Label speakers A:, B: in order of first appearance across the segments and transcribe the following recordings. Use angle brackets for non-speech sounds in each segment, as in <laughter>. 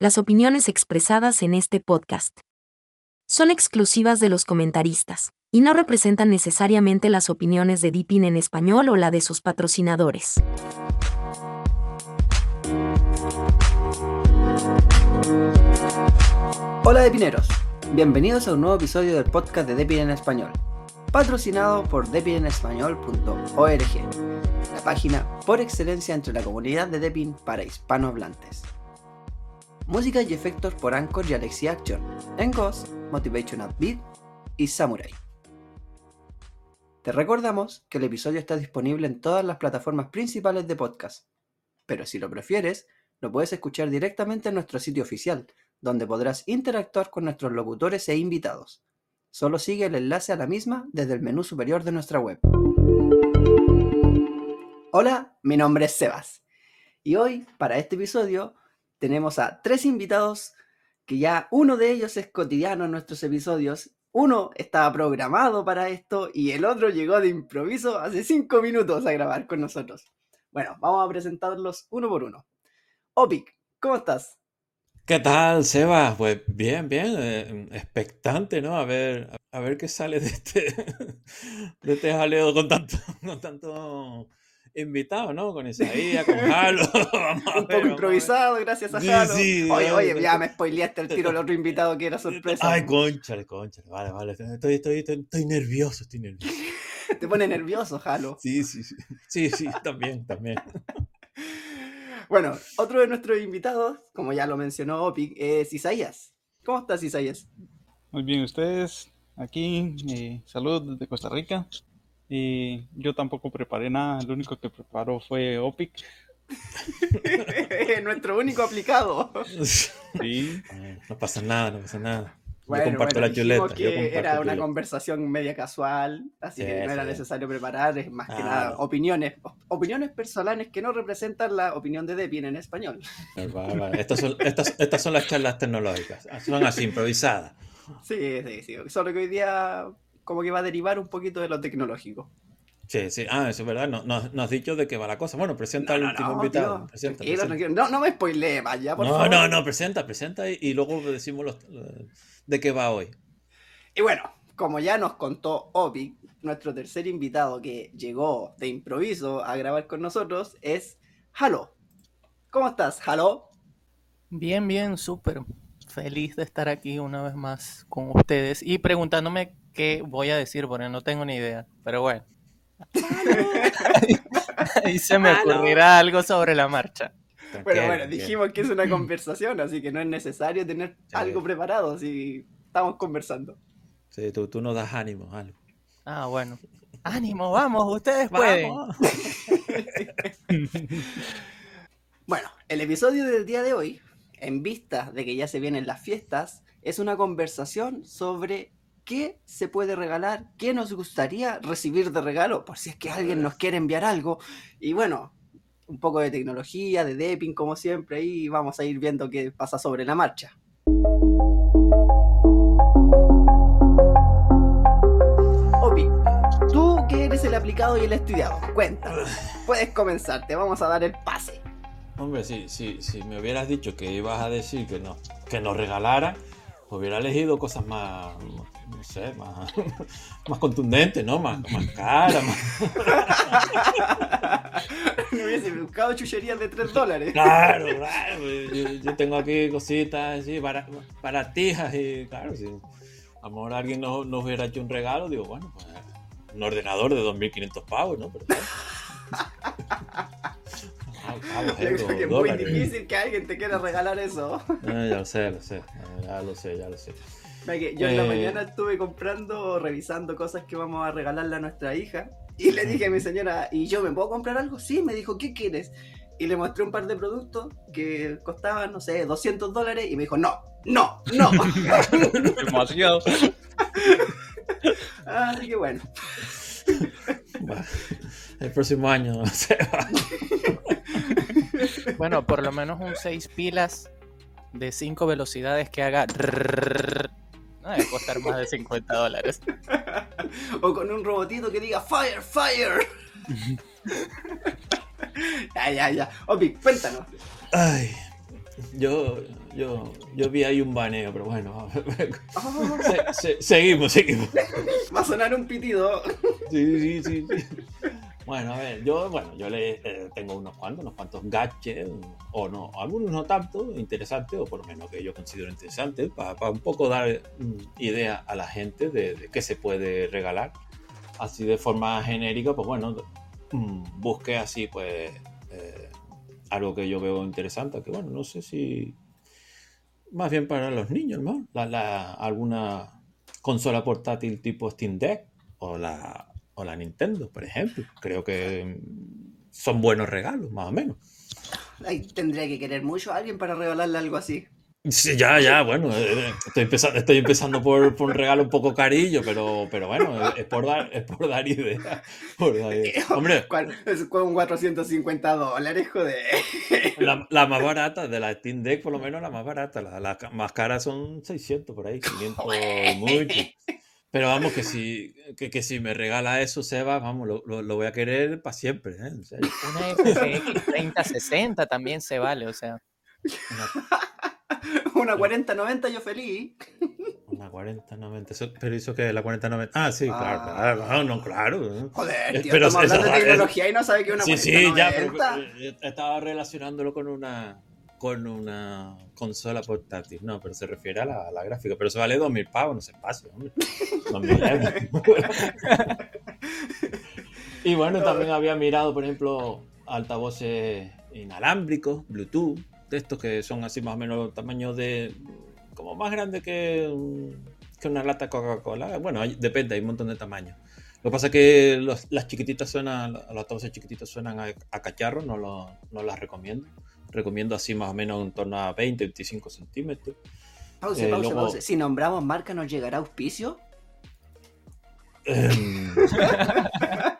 A: Las opiniones expresadas en este podcast son exclusivas de los comentaristas y no representan necesariamente las opiniones de Deepin en español o la de sus patrocinadores.
B: Hola Depineros, bienvenidos a un nuevo episodio del podcast de Depin en español, patrocinado por depinenespañol.org la página por excelencia entre la comunidad de Depin para hispanohablantes. Música y efectos por Anchor y Alexia Action, en Ghost, Motivation Beat y Samurai. Te recordamos que el episodio está disponible en todas las plataformas principales de podcast, pero si lo prefieres, lo puedes escuchar directamente en nuestro sitio oficial, donde podrás interactuar con nuestros locutores e invitados. Solo sigue el enlace a la misma desde el menú superior de nuestra web. Hola, mi nombre es Sebas. Y hoy, para este episodio, tenemos a tres invitados que ya uno de ellos es cotidiano en nuestros episodios. Uno estaba programado para esto y el otro llegó de improviso hace cinco minutos a grabar con nosotros. Bueno, vamos a presentarlos uno por uno. Opic, ¿cómo estás?
C: ¿Qué tal, Sebas? Pues bien, bien, eh, expectante, ¿no? A ver, a ver qué sale de este, <laughs> de este jaleo con tanto, con tanto invitado, ¿no? Con Isaías, con Jalo. <laughs> <laughs>
B: Un poco improvisado, gracias a Jalo. oye, oye, ya me spoileaste el tiro al otro invitado que era sorpresa.
C: Ay, conchale, conchale. Vale, vale. Estoy, estoy, estoy, nervioso, estoy nervioso. <laughs>
B: Te pone nervioso, Jalo.
C: Sí, sí, sí. Sí, sí, también, también.
B: Bueno, otro de nuestros invitados, como ya lo mencionó Opic, es Isaías. ¿Cómo estás, Isaías?
D: Muy bien, ustedes aquí. Eh, saludos desde Costa Rica. Y yo tampoco preparé nada, lo único que preparó fue Opic. <laughs>
B: Nuestro único aplicado.
C: Sí. No pasa nada, no pasa nada.
B: Bueno, yo comparto la chuleta. Que era una conversación media casual, así que no era necesario preparar, es más que ah, nada opiniones, opiniones personales que no representan la opinión de Depin en español.
C: Estas, son, estas, estas son las charlas tecnológicas, son así improvisadas.
B: Sí, sí, sí. Solo que hoy día como que va a derivar un poquito de lo tecnológico.
C: Sí, sí, ah, eso es verdad, no, no, has dicho de qué va la cosa. Bueno, presenta al último invitado. presenta,
B: No, no, me spoilee, vaya, por
C: no,
B: favor.
C: No, no, presenta, presenta y, luego decimos de qué va hoy.
B: Y bueno, como ya nos contó Obi, nuestro tercer invitado que llegó de improviso a grabar con nosotros es Halo. ¿Cómo estás, Halo?
E: Bien, bien, súper feliz de estar aquí una vez más con ustedes y preguntándome qué voy a decir porque no tengo ni idea. Pero bueno. <laughs> Ahí se me ocurrirá algo sobre la marcha.
B: Pero bueno, dijimos que es una <laughs> conversación, así que no es necesario tener algo preparado si estamos conversando.
C: Sí, tú, tú nos das ánimo, algo.
E: Ah, bueno. Ánimo, vamos, ustedes pueden. <laughs>
B: bueno, el episodio del día de hoy, en vista de que ya se vienen las fiestas, es una conversación sobre qué se puede regalar, qué nos gustaría recibir de regalo, por si es que alguien nos quiere enviar algo. Y bueno, un poco de tecnología, de Depping como siempre, y vamos a ir viendo qué pasa sobre la marcha. Opi, tú que eres el aplicado y el estudiado, cuéntanos. Puedes comenzar, te vamos a dar el pase.
C: Hombre, si, si, si me hubieras dicho que ibas a decir que no, que nos regalara, hubiera elegido cosas más, no sé, más, <laughs> más contundentes, ¿no? Más, más caras, más... <laughs>
B: no hubiese buscado chucherías de 3 dólares.
C: Claro, claro. Yo, tengo aquí cositas así, para, para tijas y claro, si a lo mejor alguien nos, nos, hubiera hecho un regalo, digo, bueno, pues un ordenador de 2.500 pavos, ¿no? Pero, <laughs> <laughs>
B: es muy difícil que alguien te quiera regalar eso. <laughs>
C: ya lo sé, lo sé. Ya lo sé, ya lo sé.
B: Yo en la eh, mañana estuve comprando, revisando cosas que vamos a regalarle a nuestra hija. Y le dije a mi señora, ¿y yo me puedo comprar algo? Sí, me dijo, ¿qué quieres? Y le mostré un par de productos que costaban, no sé, 200 dólares. Y me dijo, no, no, no. <laughs>
D: Demasiado.
B: Así que bueno.
C: El próximo año, se va.
E: Bueno, por lo menos un 6 pilas de 5 velocidades que haga... No debe costar más de 50 dólares. <laughs>
B: o con un robotito que diga Fire, Fire. <laughs> ya, ya, ya. Opi, cuéntanos.
C: Ay, yo, yo, yo vi ahí un baneo, pero bueno.
B: Oh, <laughs>
C: Se- se- seguimos, seguimos.
B: va a sonar un pitido.
C: Sí, sí, sí, sí. Bueno, a ver, yo, bueno, yo le eh, tengo unos cuantos, unos cuantos gadgets, o no, algunos no tanto interesantes, o por lo menos que yo considero interesantes, para un poco dar mm, idea a la gente de, qué se puede regalar. Así de forma genérica, pues bueno, mm, busqué así, pues, eh, algo que yo veo interesante, que bueno, no sé si más bien para los niños, ¿no? La, la- alguna consola portátil tipo Steam Deck o la, o la Nintendo, por ejemplo. Creo que son buenos regalos, más o menos.
B: Ay, tendría que querer mucho a alguien para regalarle algo así.
C: Sí, ya, ya, bueno, eh, estoy empezando, estoy empezando por, por un regalo un poco carillo, pero, pero bueno, es por dar, es por dar idea. por dar idea. <laughs> Hombre,
B: con 450 dólares, joder. <laughs>
C: la, la más barata de la Steam Deck, por lo menos la más barata. La, la más cara son 600 por ahí, 500 y mucho. Pero vamos, que si, que, que si me regala eso, Seba, vamos, lo, lo, lo voy a querer para siempre. ¿eh? En serio.
E: Una FX 3060 también se vale, o sea. <laughs>
B: Una 4090 yo feliz.
C: Una 4090. eso- Pero hizo que la 4090. Ah, sí, claro,
B: Ah.
C: claro. Ah, no, claro.
B: Joder,
C: Eh,
B: tío,
C: pero
B: estamos
C: esa-
B: hablando de
C: esa-
B: tecnología y no sabe que una
C: Sí, sí, ya, pero
B: 4090.
C: eh, estaba relacionándolo con una con una consola portátil. No, pero se refiere a la, gráfica. Pero eso vale 2000 pavos, no se pase, hombre. 2000 euros. y bueno, también había mirado, por ejemplo, altavoces inalámbricos, Bluetooth, de estos que son así más o menos tamaño de. como más grande que, que una lata Coca-Cola. Bueno, depende, hay un montón de tamaños. Lo que pasa es que los- las chiquititas suenan, los altavoces chiquititos suenan a, a cacharro, no, lo- no las recomiendo. Recomiendo así más o menos en torno a 20, 25 centímetros.
B: Pause,
C: Eh,
B: pause,
C: luego-
B: pause. Si nombramos marca, ¿nos llegará auspicio?
C: Em, <laughs>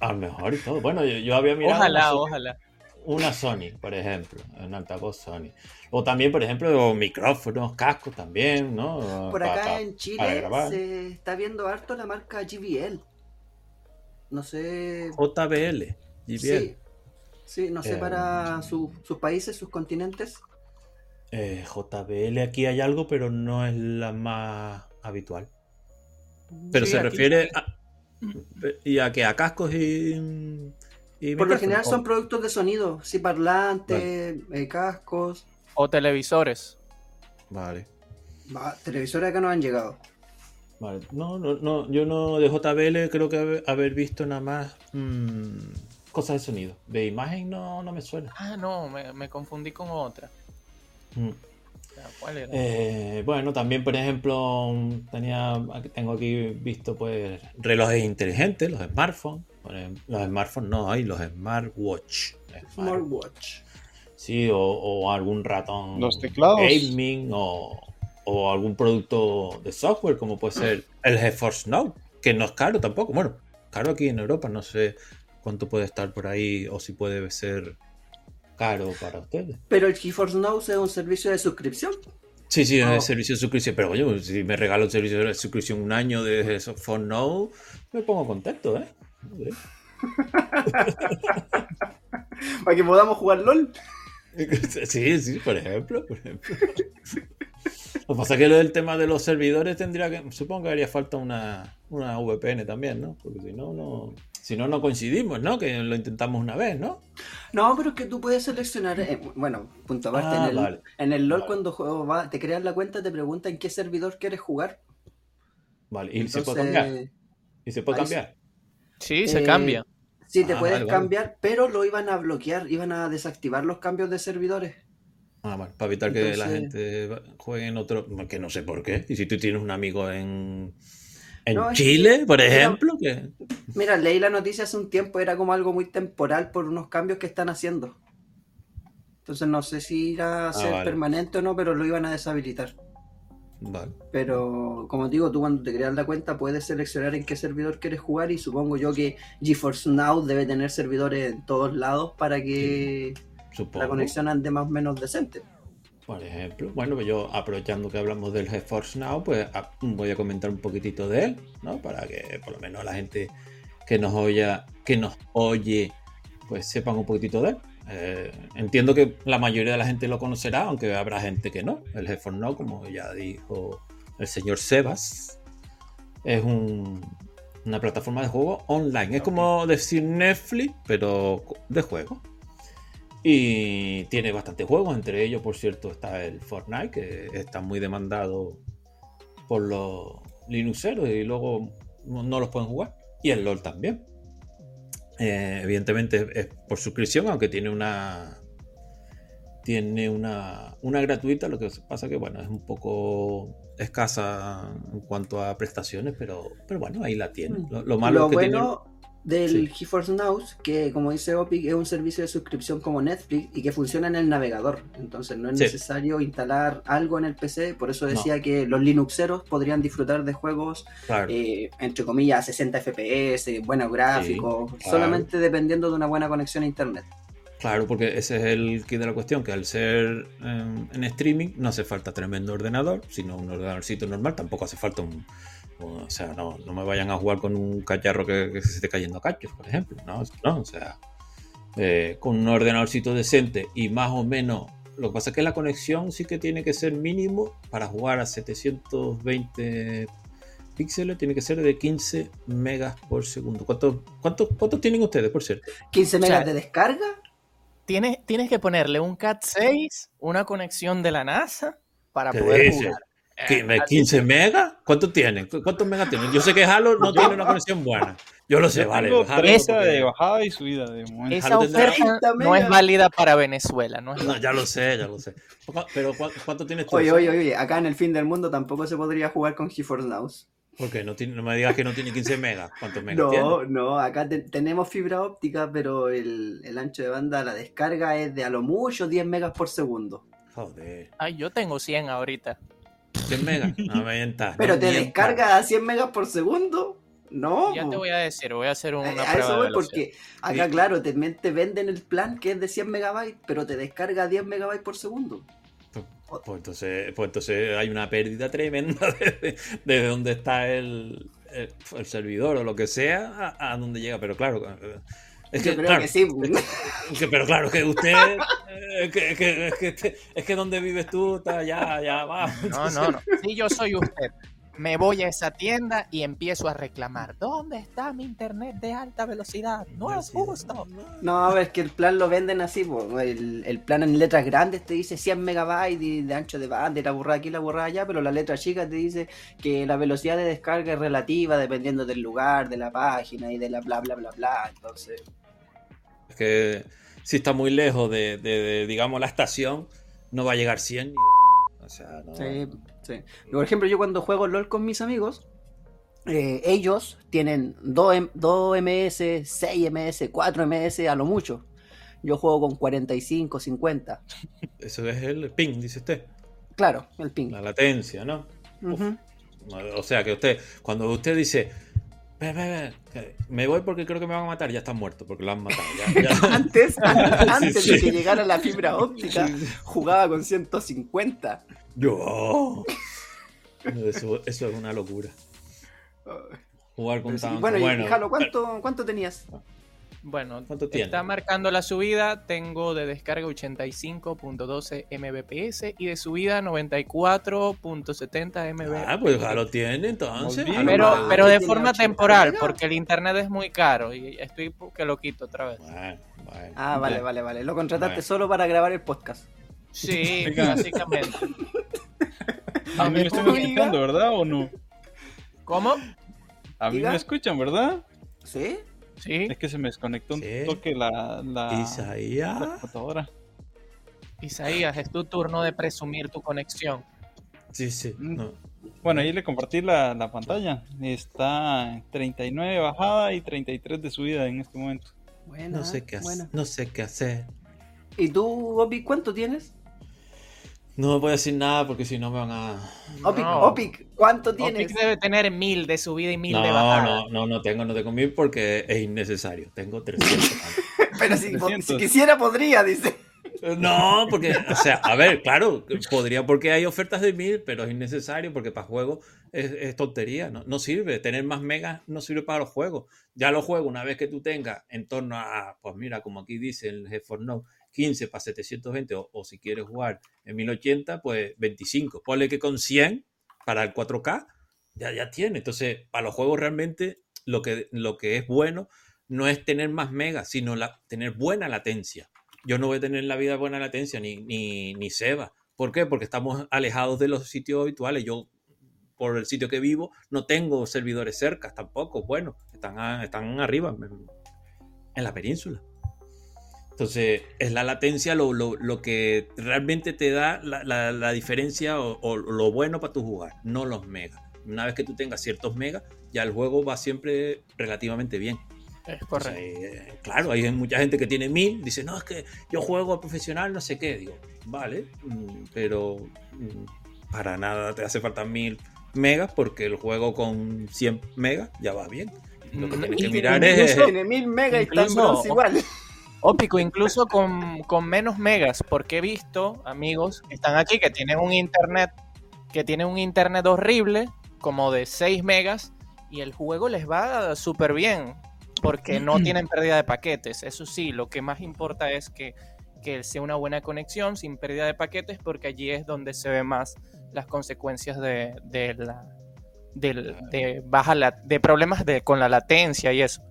C: a lo mejor y todo. Bueno, yo, yo había mirado
E: Ojalá,
C: una,
E: ojalá.
C: una Sony, por ejemplo, un altavoz Sony. O también, por ejemplo, micrófonos, cascos también, ¿no?
B: Por acá
C: pa-
B: en Chile se está viendo harto la marca GBL. No sé.
C: JBL, JBL.
B: Sí, sí, no sé
C: Eh,
B: para su- sus países, sus continentes.
C: Eh, JBL aquí hay algo, pero no es la más habitual. Pero
E: Sí,
C: se
E: aquí-
C: refiere a, y a que a cascos y, y
B: Por lo general son productos de sonido, sí, parlantes, eh, cascos.
E: O televisores.
C: Vale.
B: Va, televisores acá no han llegado.
C: Vale. No, no, no, yo no de JBL creo que haber, haber visto nada más mm, cosas de sonido. De imagen no, no me suena.
E: Ah, no, me, me confundí con otra.
C: Mm.
E: ¿Cuál era?
C: Eh, bueno, también por ejemplo tenía, aquí- tengo aquí visto pues relojes inteligentes, los smartphones. Los smartphones no hay, los smartwatch. Smart-
B: Smartwatch.
C: Sí, o, o algún ratón
D: Los teclados.
C: gaming o, o algún producto de software como puede ser el GeForce Now, que no es caro tampoco. Bueno, caro aquí en Europa, no sé cuánto puede estar por ahí o si puede ser caro para ustedes.
B: Pero el GeForce Now es un servicio de suscripción.
C: Sí, sí,
B: Oh.
C: es servicio de suscripción, pero oye, si me regalo el servicio de suscripción un año de GeForce Now, me pongo contento, ¿eh? <laughs>
B: Para que podamos jugar LOL. <laughs>
C: Sí, sí, por ejemplo, por ejemplo. <laughs> Lo que pasa es que lo del tema de los servidores tendría que, supongo que haría falta una, una VPN también, ¿no? Porque si no, no, si no, no coincidimos, ¿no? Que lo intentamos una vez, ¿no?
B: No, pero es que tú puedes seleccionar, eh, bueno, punto aparte,
C: Ah,
B: en, el,
C: vale.
B: en el LOL
C: Vale.
B: cuando juego va- te creas la cuenta te pregunta en qué servidor quieres jugar.
C: Vale, y se puede cambiar. Y se puede cambiar.
E: Sí, se
B: eh,
E: cambia.
B: Sí, te
C: Ah,
B: puedes
C: vale, vale.
B: cambiar, pero lo iban a bloquear, iban a desactivar los cambios de servidores.
C: Ah, para evitar que la gente juegue en otro, que no sé por qué. Y si tú tienes un amigo en, en
B: No,
C: Chile,
B: que-
C: por
B: mira-
C: ejemplo, que...
B: Mira, leí la noticia hace un tiempo, era como algo muy temporal por unos cambios que están haciendo. Entonces no sé si irá a ser
C: Ah, vale.
B: permanente o no, pero lo iban a deshabilitar.
C: Vale.
B: Pero como digo, tú cuando te creas la cuenta puedes seleccionar en qué servidor quieres jugar y supongo yo que GeForce Now debe tener servidores en todos lados para que
C: Supongo.
B: la conexión ande más o menos decente.
C: Por ejemplo, bueno, yo aprovechando que hablamos del GeForce Now, pues a- voy a comentar un poquitito de él, ¿no? Para que por lo menos la gente que nos oye, que nos oye, pues sepan un poquitito de él. Eh, entiendo que la mayoría de la gente lo conocerá, aunque habrá gente que no. El GeForce Now, como ya dijo el señor Sebas, es un, una plataforma de juego online. Es como decir Netflix, pero de juego. Y tiene bastantes juegos, entre ellos, por cierto, está el Fortnite, que está muy demandado por los Linuxeros y luego no los pueden jugar. Y el LOL también. Eh, evidentemente es por suscripción, aunque tiene una. Tiene una, una gratuita, lo que pasa que bueno, es un poco escasa en cuanto a prestaciones, pero, pero bueno, ahí la tiene.
B: Mm.
C: Lo, lo malo es que
B: bueno del
C: Sí.
B: GeForce Now, que como dice Opic, es un servicio de suscripción como Netflix y que funciona en el navegador. Entonces no es
C: Sí.
B: necesario instalar algo en el PC. Por eso decía que los Linuxeros podrían disfrutar de juegos,
C: claro,
B: eh, entre comillas, 60 FPS, buenos gráficos,
C: claro.
B: solamente dependiendo de una buena conexión a internet.
C: claro, porque ese es el kit de la cuestión, que al ser eh, en streaming no hace falta tremendo ordenador, sino un ordenadorcito normal, tampoco hace falta un... O sea, no, no me vayan a jugar con un cacharro que, que se esté cayendo a cachos, por ejemplo. No, no o sea, eh, con un ordenadorcito decente y más o menos. Lo que pasa es que la conexión sí que tiene que ser mínimo para jugar a 720 píxeles, tiene que ser de 15 megas por segundo. ¿Cuántos cuántos cuántos tienen ustedes, por cierto?
B: 15 megas
E: sea,
B: de descarga.
E: Tienes, tienes que ponerle un Cat 6, una conexión de la NASA para
C: ¿Qué
E: poder jugar.
C: ¿Qué,
E: Eh, así
C: ¿15 megas? ¿Cuántos tienen? ¿Cu- ¿Cuántos megas tienen? Yo sé que Halo no <laughs> tiene una conexión buena. Yo lo sé,
D: Yo
C: vale.
D: 30
C: porque-
D: de bajada y subida de momento.
E: Esa oferta
B: 30
E: no es válida para Venezuela, ¿no? es
C: No, ya lo sé, ya lo sé. Pero ¿cu- ¿cuánto tienes tú?
B: Oye, oye, oye, acá en el fin del mundo tampoco se podría jugar con GeForce Now.
C: ¿Por qué? No, tiene- no me digas que no tiene 15 megas. ¿Cuántos megas tiene?
B: No, no, acá te- tenemos fibra óptica, pero el, el ancho de banda, la descarga es de a lo mucho 10 megas por segundo.
C: Joder.
E: Ay, yo tengo 100 ahorita.
C: 100 megas. <laughs> No me mientas.
B: Pero
C: no
B: te
C: mientas.
B: descarga a 100 megas por segundo. No,
E: Ya te voy a decir, voy a hacer una
B: a,
E: prueba
B: eso voy porque acá, claro, te, te venden el plan que es de 100 megabytes, pero te descarga a 10 megabytes por segundo.
C: Pues, pues entonces, pues entonces hay una pérdida tremenda <laughs> desde, desde donde está el, el, el servidor o lo que sea a, a donde llega. Pero claro, es
B: Yo
C: que,
B: creo
C: claro,
B: que sí.
C: que- pero claro, que usted, eh, que, que- es, que, este- es que donde vives tú, está ya, ya va.
E: No, no, no. <laughs> Si yo soy usted, me voy a esa tienda y empiezo a reclamar. ¿Dónde está mi internet de alta velocidad? No es justo.
B: No, es que el plan lo venden así, po. El, el plan en letras grandes te dice 100 megabytes de, de ancho de banda y la borrada aquí, la borrada allá, pero la letra chica te dice que la velocidad de descarga es relativa dependiendo del lugar, de la página y de la bla bla bla bla. Entonces,
C: Es que si está muy lejos de, de- de, digamos, la estación, no va a llegar 100 ni de. O sea, no.
B: sí, sí. Por ejemplo, yo cuando juego LOL con mis amigos, eh, ellos tienen 2, M- 2 ms, 6 ms, 4 ms a lo mucho. Yo juego con 45, 50.
C: Eso es el ping, dice usted.
B: Claro, el ping.
C: La latencia, ¿no?
B: Ujú.
C: O sea, que usted, cuando usted dice, "Ve, ve, ve, me voy porque creo que me van a matar, ya está muerto, porque lo han matado. Ya, <laughs> ya.
B: Antes, <laughs> antes
C: Sí,
B: de que llegara la fibra óptica, jugaba con 150.
C: Yo. Eso, eso es una locura. Jugar con
B: sí,
C: tanto.
B: bueno,
C: bueno,
B: y Jalo, ¿cuánto, ¿cuánto tenías?
E: Bueno,
C: ¿Cuánto tiene?
E: está marcando la subida. Tengo de descarga 85.12 mbps y de subida 94.70 mbps.
C: Ah, pues ya lo tiene entonces.
D: Bien.
E: pero, pero de forma
B: 80
E: temporal, porque el internet es muy caro y estoy que lo quito otra vez.
C: Bueno, bueno.
B: Ah, vale, vale, vale. Lo contrataste
C: Bueno.
B: solo para grabar el podcast.
E: Sí, básicamente.
D: A mí me están escuchando, ¿verdad o no?
E: ¿Cómo?
D: A mí
B: Diga.
D: me escuchan, ¿verdad?
B: ¿Sí?
E: Sí,
D: Es que se me desconectó un
C: Sí.
D: toque la, la, la
C: Isaías.
D: computadora.
E: Isaías, es tu turno de presumir tu conexión.
C: Sí, sí.
D: Mm.
C: no.
D: Bueno, ahí le compartí la, la pantalla. Está en 39 de bajada y 33 de subida en este momento.
B: Buena,
C: No sé qué hacer. No sé qué hacer.
B: ¿Y tú, Opic, cuánto tienes?
C: No voy a decir nada porque si no me van a.
B: Opic,
E: No.
B: Opic, ¿cuánto tienes?
E: Opic debe tener mil de subida y mil
C: No,
E: de bajada.
C: no, no, no tengo, no tengo mil porque es innecesario. Tengo 300. <laughs>
B: Pero si,
D: 300.
B: si quisiera, podría, dice.
C: No, porque, o sea, a ver, claro, podría porque hay ofertas de mil, pero es innecesario porque para juegos es, es tontería, ¿no? no sirve. Tener más megas no sirve para los juegos. Ya los juegos, una vez que tú tengas en torno a, pues mira, como aquí dice el GeForce Now, 15 para 720 o, o si quieres jugar en 1080, pues 25. Ponle que con 100 para el 4K ya, ya tiene. Entonces, para los juegos realmente lo que, lo que es bueno no es tener más megas, sino tener buena latencia. Yo no voy a tener en la vida buena latencia ni, ni, ni Seba. ¿Por qué? Porque estamos alejados de los sitios habituales. Yo, por el sitio que vivo, no tengo servidores cerca tampoco. Bueno, están, están arriba, en la península. Entonces, es la latencia lo, lo- lo que realmente te da la, la- la diferencia o, o lo bueno para tu jugar, no los megas. Una vez que tú tengas ciertos megas, ya el juego va siempre relativamente bien.
E: Es correcto.
C: eh, claro, hay mucha gente que tiene mil, dice, no, es que yo juego a profesional, no sé qué. Digo, vale, mm, pero mm, para nada te hace falta mil megas porque el juego con 100 megas ya va bien. Lo que
E: Mm,
C: tienes que mirar es...
B: Tiene mil megas y está igual.
E: Ópico, incluso con, con menos megas, porque he visto amigos que están aquí que tienen un internet, que tienen un internet horrible, como de 6 megas, y el juego les va súper bien, porque no tienen pérdida de paquetes. Eso sí, lo que más importa es que, que sea una buena conexión sin pérdida de paquetes, porque allí es donde se ve más las consecuencias de, de la del- de baja la- de problemas de, con la latencia y eso.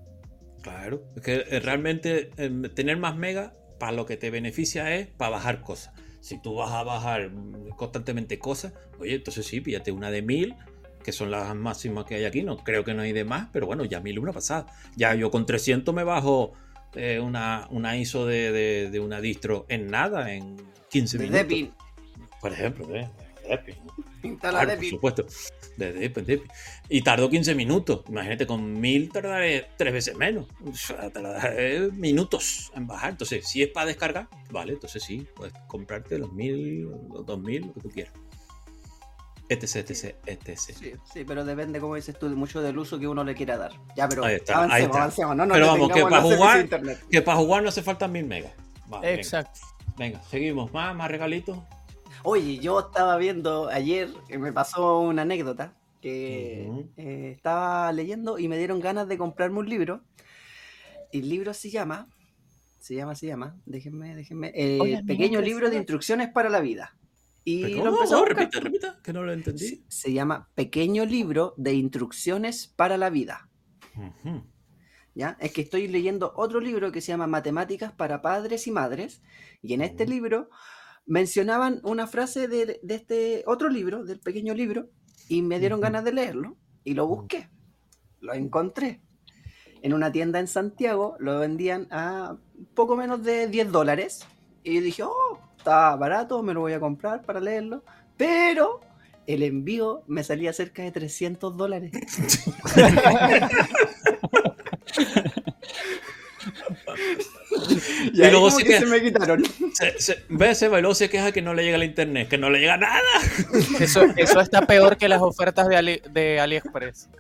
C: Claro, es que eh, realmente eh, tener más megas para lo que te beneficia es para bajar cosas. Si tú vas a bajar constantemente cosas, oye, entonces sí, píllate una de 1000, que son las máximas que hay aquí. No creo que no hay de más, pero bueno, ya 1000 una pasada. Ya yo con 300 me bajo eh, una, una ISO de, de- de una distro en nada, en 15
B: De
C: minutos. Por ejemplo, de,
B: Instala
C: Claro, por supuesto. De. Y tardó 15 minutos. Imagínate, con 1000 tardaré tres veces menos. O sea, tardaré minutos en bajar. Entonces, si es para descargar, vale, entonces sí, puedes comprarte los 1000, los 2000, lo que tú quieras. Etc, etc, etc.
B: Sí, sí, pero depende, como dices tú, mucho del uso que uno le quiera dar. Ya, pero
C: Ahí está,
B: avancemos,
C: ahí está.
B: avancemos. No nos
C: Pero vamos, que para jugar-. Que para jugar no hace falta 1000 megas. Va, venga,
E: Exacto.
C: Venga, seguimos. Más, más regalitos.
B: Oye, yo estaba viendo ayer, eh, me pasó una anécdota, que eh, estaba leyendo y me dieron ganas de comprarme un libro. Y el libro se llama, se llama, se llama, déjenme, déjenme, eh,
E: Oye,
B: Pequeño libro de instrucciones para la vida. Y lo
C: repita, repita, que no lo entendí.
B: Se, se llama Pequeño libro de instrucciones para la vida. ¿ya? Es que estoy leyendo otro libro que se llama Matemáticas para padres y madres, y en este libro mencionaban una frase de, de este otro libro, del pequeño libro, y me dieron ganas de leerlo, y lo busqué, lo encontré. En una tienda en Santiago lo vendían a poco menos de 10 dólares, y dije, oh, está barato, me lo voy a comprar para leerlo, pero el envío me salía cerca de 300 dólares. <laughs> <laughs> Y,
C: Y luego sí
B: que se me quitaron.
C: Se, se, ve, Seba, y luego se queja que no le llega el internet, que no le llega nada. <laughs>
E: Eso, eso está peor que las ofertas de, Ali- de AliExpress. <laughs>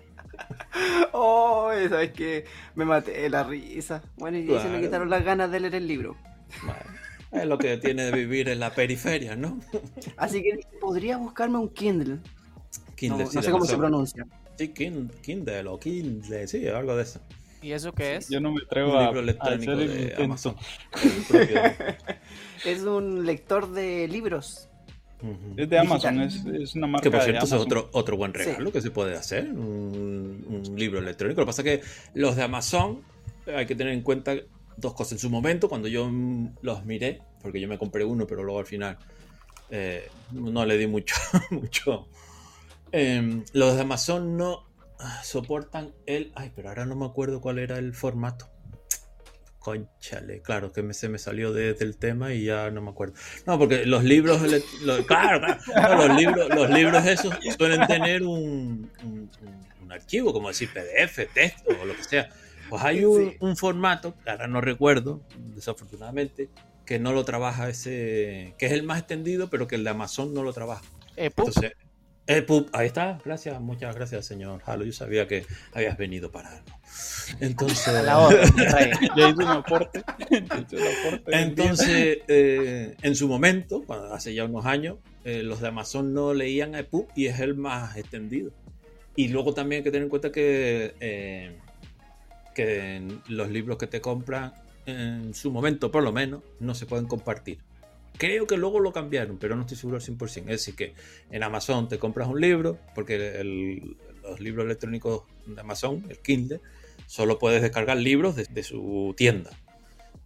B: Oh, sabes que me maté de la risa. Bueno, y ahí se me
C: Claro.
B: quitaron las ganas de leer el libro.
C: Bueno, es lo que tiene de vivir en la periferia, ¿no?
B: Así que podría buscarme un Kindle.
C: Kindle,
B: no,
C: sí,
B: no sé cómo se pronuncia.
C: Sí, Kin- Kindle o Kindle, sí, algo de eso.
E: ¿Y eso qué es?
D: Yo no me atrevo
C: Un
D: a,
C: libro
D: a
C: electrónico
D: hacer el
C: de
D: intento.
C: Amazon. <laughs>
B: Es un lector de libros.
D: Es de. Amazon, es, es una marca
C: Que por
D: de
C: cierto, eso es otro, otro buen regalo que se puede hacer, un, un libro electrónico. Lo que pasa es que los de Amazon hay que tener en cuenta dos cosas. En su momento, cuando yo los miré, porque yo me compré uno, pero luego al final eh, no le di mucho. <laughs> mucho. Em, los de Amazon no soportan el... Ay, pero ahora no me acuerdo cuál era el formato. Conchale, claro, que me, se me salió de- del tema y ya no me acuerdo. No, porque los libros, ele- lo- claro, claro, no, los libros, los libros esos suelen tener un, un- archivo, como decir PDF, texto o lo que sea. Pues hay un,
B: Sí.
C: un formato, que ahora no recuerdo, desafortunadamente, que no lo trabaja ese, que es el más extendido, pero que el de Amazon no lo trabaja.
E: Eh, pu-
C: EPUB, ahí está, gracias, muchas gracias, señor Halo. Yo sabía que habías venido para algo. Entonces,
E: la hora,
D: hice <laughs> un aporte.
C: Entonces eh, en su momento, cuando hace ya unos años, eh, los de Amazon no leían a EPUB y es el más extendido. Y luego también hay que tener en cuenta que, eh, que los libros que te compran en su momento por lo menos, no se pueden compartir. Creo que luego lo cambiaron, pero no estoy seguro al 100%. Es decir, que en Amazon te compras un libro, porque los libros electrónicos de Amazon, el Kindle, solo puedes descargar libros desde su tienda.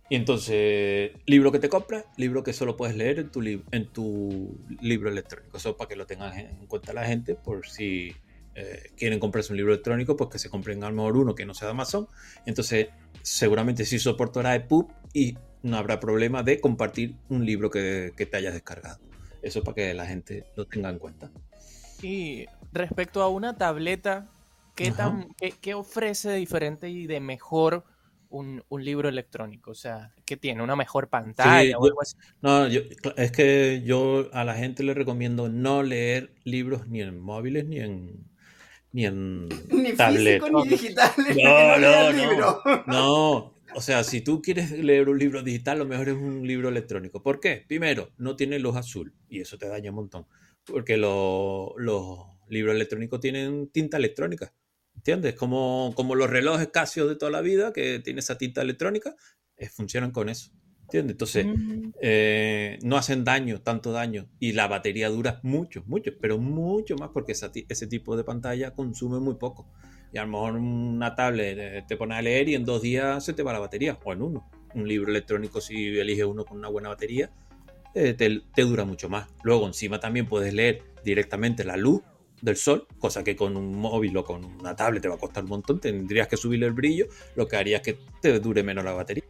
C: Y entonces, libro que te compras, libro que solo puedes leer en tu, en tu libro electrónico. Eso para que lo tengan en cuenta la gente, por si eh, quieren comprarse un libro electrónico, pues que se compren al mejor uno que no sea de Amazon. Entonces, seguramente sí soportará EPUB y no habrá problema de compartir un libro que, te hayas descargado. Eso para que la gente lo tenga en cuenta.
E: Y respecto a una tableta, ¿qué, tan, qué, ofrece de diferente y de mejor un, libro electrónico? O sea, ¿qué tiene? ¿Una mejor pantalla o algo así?
C: No, es que yo a la gente le recomiendo no leer libros ni en móviles ni en, ni en
B: ni tablet. ni digital. <laughs>
C: No, no, no. No, o sea, si tú quieres <laughs> leer un libro digital, lo mejor es un libro electrónico. ¿Por qué? Primero, no tiene luz azul y eso te daña un montón. Porque los libros electrónicos tienen tinta electrónica. ¿Entiendes? Como, como los relojes Casio de toda la vida, que tiene esa tinta electrónica, eh, funcionan con eso. ¿Entiendes? Entonces, mm. eh, no hacen daño, tanto daño. Y la batería dura mucho, mucho, pero mucho más porque ese tipo de pantalla consume muy poco. Y a lo mejor una tablet eh, te pones a leer y en dos días se te va la batería, o en uno. Un libro electrónico, si eliges uno con una buena batería, eh, te, dura mucho más. Luego encima también puedes leer directamente la luz del sol, cosa que con un móvil o con una tablet te va a costar un montón, tendrías que subirle el brillo, lo que haría es que te dure menos la batería.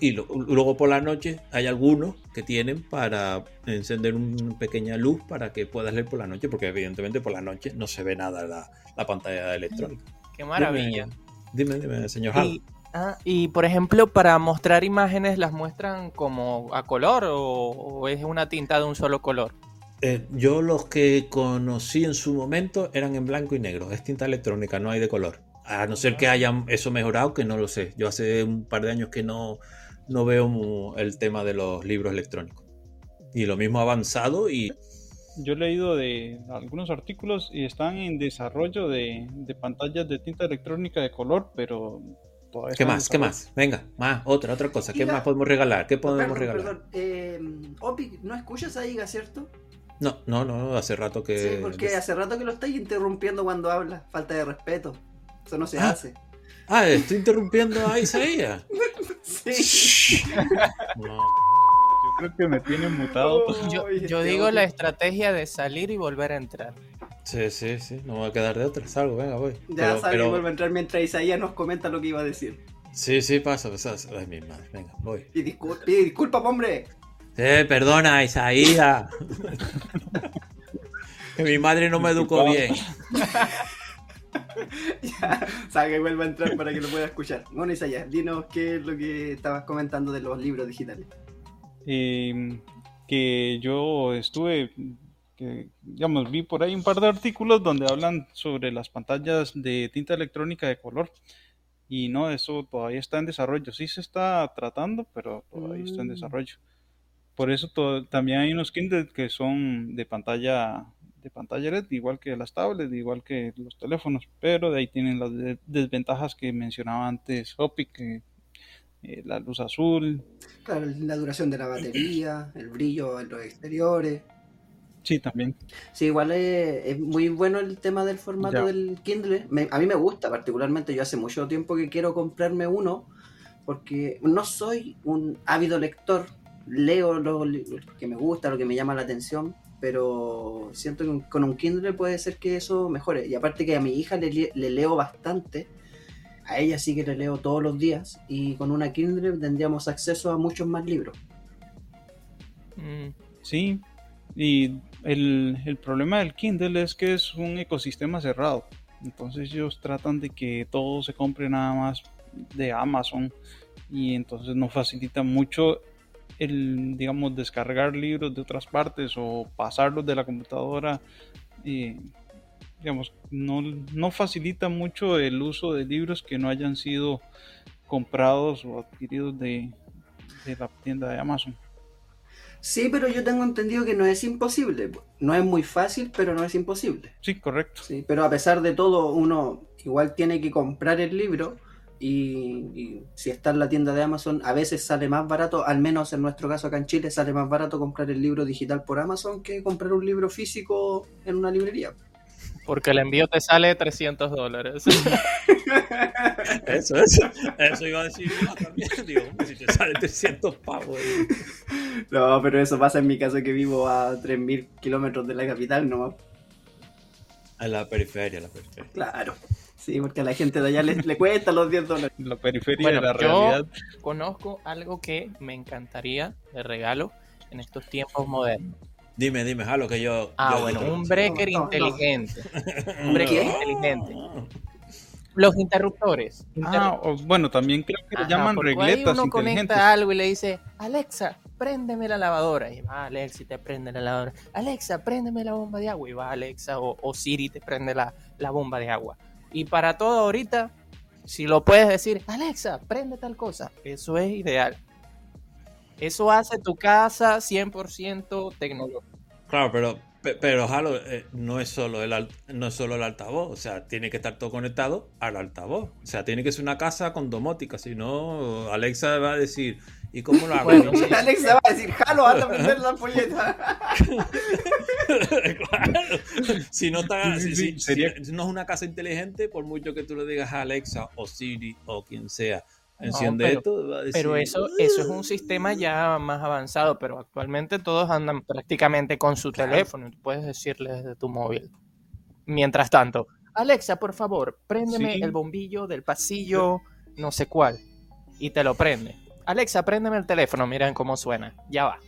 C: Y luego por la noche hay algunos que tienen para encender una pequeña luz para que puedas leer por la noche, porque evidentemente por la noche no se ve nada la, la pantalla electrónica.
E: Qué maravilla.
C: Dime, dime, señor Hall.
E: Y, ah, y, por ejemplo, para mostrar imágenes, ¿las muestran como a color o, es una tinta de un solo color?
C: Eh, yo los que conocí en su momento eran en blanco y negro, es tinta electrónica, no hay de color. A no ser que hayan eso mejorado, que no lo sé. Yo hace un par de años que no, no veo el tema de los libros electrónicos. Y lo mismo avanzado y...
D: Yo he leído de algunos artículos y están en desarrollo de, pantallas de tinta electrónica de color, pero
C: todavía ¿Qué más? ¿Qué más? Venga, más, otra, otra cosa. ¿Qué más podemos regalar? ¿Qué podemos regalar? Perdón,
B: eh, Opi, ¿no escuchas a Iga, cierto?
C: No, no, no, hace rato que...
B: Sí, porque hace rato que lo estáis interrumpiendo cuando habla. Falta de respeto. Eso no se ah. hace.
C: Ah, estoy interrumpiendo a Isaías. sí.
D: Yo creo que me tiene mutado.
E: yo, digo la estrategia de salir y volver a entrar.
C: Sí, sí, sí, no me voy a quedar de otra. Salgo, venga, voy.
B: Ya salgo y vuelvo a entrar mientras Isaías nos comenta lo que iba a decir.
C: Sí, sí, pasa, pasa. Ay, mi madre, venga, voy.
B: Y disculpa, hombre.
C: Sí, perdona, Isaías. <laughs> que mi madre no me educó bien. <laughs>
B: ya, sabe que vuelva a entrar para que lo pueda escuchar. Bueno, Isaías, dinos qué es lo que estabas comentando de los libros digitales.
D: Em, que yo estuve, que, digamos, vi por ahí un par de artículos donde hablan sobre las pantallas de tinta electrónica de color. Y no, eso todavía está en desarrollo. Sí se está tratando, pero todavía está en mm. desarrollo. Por eso también hay unos Kindle que son de pantalla de pantalla LED, igual que las tablets, igual que los teléfonos, pero de ahí tienen las desventajas que mencionaba antes Hopi, que eh, la luz azul.
B: Claro, la duración de la batería, <clears throat> el brillo en los exteriores.
D: Sí, también.
B: Sí, igual es, muy bueno el tema del formato del Kindle. a mí me gusta particularmente, yo hace mucho tiempo que quiero comprarme uno, porque no soy un ávido lector, leo lo que me gusta, lo que me llama la atención, pero siento que con un Kindle puede ser que eso mejore. Y aparte que a mi hija le, leo bastante, a ella sí que le leo todos los días, y con una Kindle tendríamos acceso a muchos más libros.
D: Mm. Sí, y el, el problema del Kindle es que es un ecosistema cerrado. Entonces ellos tratan de que todo se compre nada más de Amazon y entonces no facilita mucho el, digamos, descargar libros de otras partes o pasarlos de la computadora, digamos, no, no facilita mucho el uso de libros que no hayan sido comprados o adquiridos de, de la tienda de Amazon.
B: Sí, pero yo tengo entendido que no es imposible. No es muy fácil, pero no es imposible.
D: Sí, correcto.
B: Sí, pero a pesar de todo, uno igual tiene que comprar el libro Y, y si está en la tienda de Amazon, a veces sale más barato, al menos en nuestro caso acá en Chile, sale más barato comprar el libro digital por Amazon que comprar un libro físico en una librería.
E: Porque el envío te sale 300 dólares. <laughs>
C: Eso, eso, eso iba a decir yo también. Digo, si te sale 300 pavos. eh.
B: No, pero eso pasa en mi caso que vivo a 3.000 kilómetros de la capital, no
C: En la periferia, en la periferia.
B: Claro. Sí, porque a la gente de allá le, le cuesta los 10 dólares.
D: La periferia
E: Bueno,
D: de la
E: yo-
D: realidad.
E: Conozco algo que me encantaría de regalo en estos tiempos modernos.
C: Dime, dime, Jalo, que yo.
E: Ah,
C: yo
E: bueno, un breaker
B: No, no, no.
E: inteligente. <laughs> Un breaker
B: ¿Qué?
E: inteligente. Los interruptores.
D: Ah, o- bueno, también creo que le llaman regletas
E: uno
D: inteligentes.
E: conecta algo y le dice, Alexa, préndeme la lavadora. Y va Alexa y te prende la lavadora. Alexa, préndeme la bomba de agua. Y va Alexa o, o Siri te prende la, la bomba de agua. Y para todo ahorita, si lo puedes decir, Alexa, prende tal cosa, eso es ideal. Eso hace tu casa 100% tecnológica.
C: Claro, pero, pe- pero eh, no, es solo el, no es solo el altavoz. O sea, tiene que estar todo conectado al altavoz. O sea, tiene que ser una casa con domótica. Si no, Alexa va a decir, ¿y cómo lo hago?
E: Bueno,
C: No <laughs>
B: va a decir, jalo, anda a prender la polleta. <laughs>
C: Claro. Si no está,
D: Sí, sí,
C: si-
D: sí,
C: si-
D: sería-
C: si no es una casa inteligente, por mucho que tú le digas a Alexa o Siri o quien sea, enciende
E: pero-
C: esto, va a decir,
E: Pero eso, eso es un sistema ya más avanzado, pero actualmente todos andan prácticamente con su
C: Claro.
E: teléfono y tú puedes decirle desde tu móvil. Mientras tanto, Alexa, por favor, préndeme
D: Sí.
E: el bombillo del pasillo, no sé cuál, y te lo prende. Alexa, préndeme el teléfono, miren cómo suena, ya va.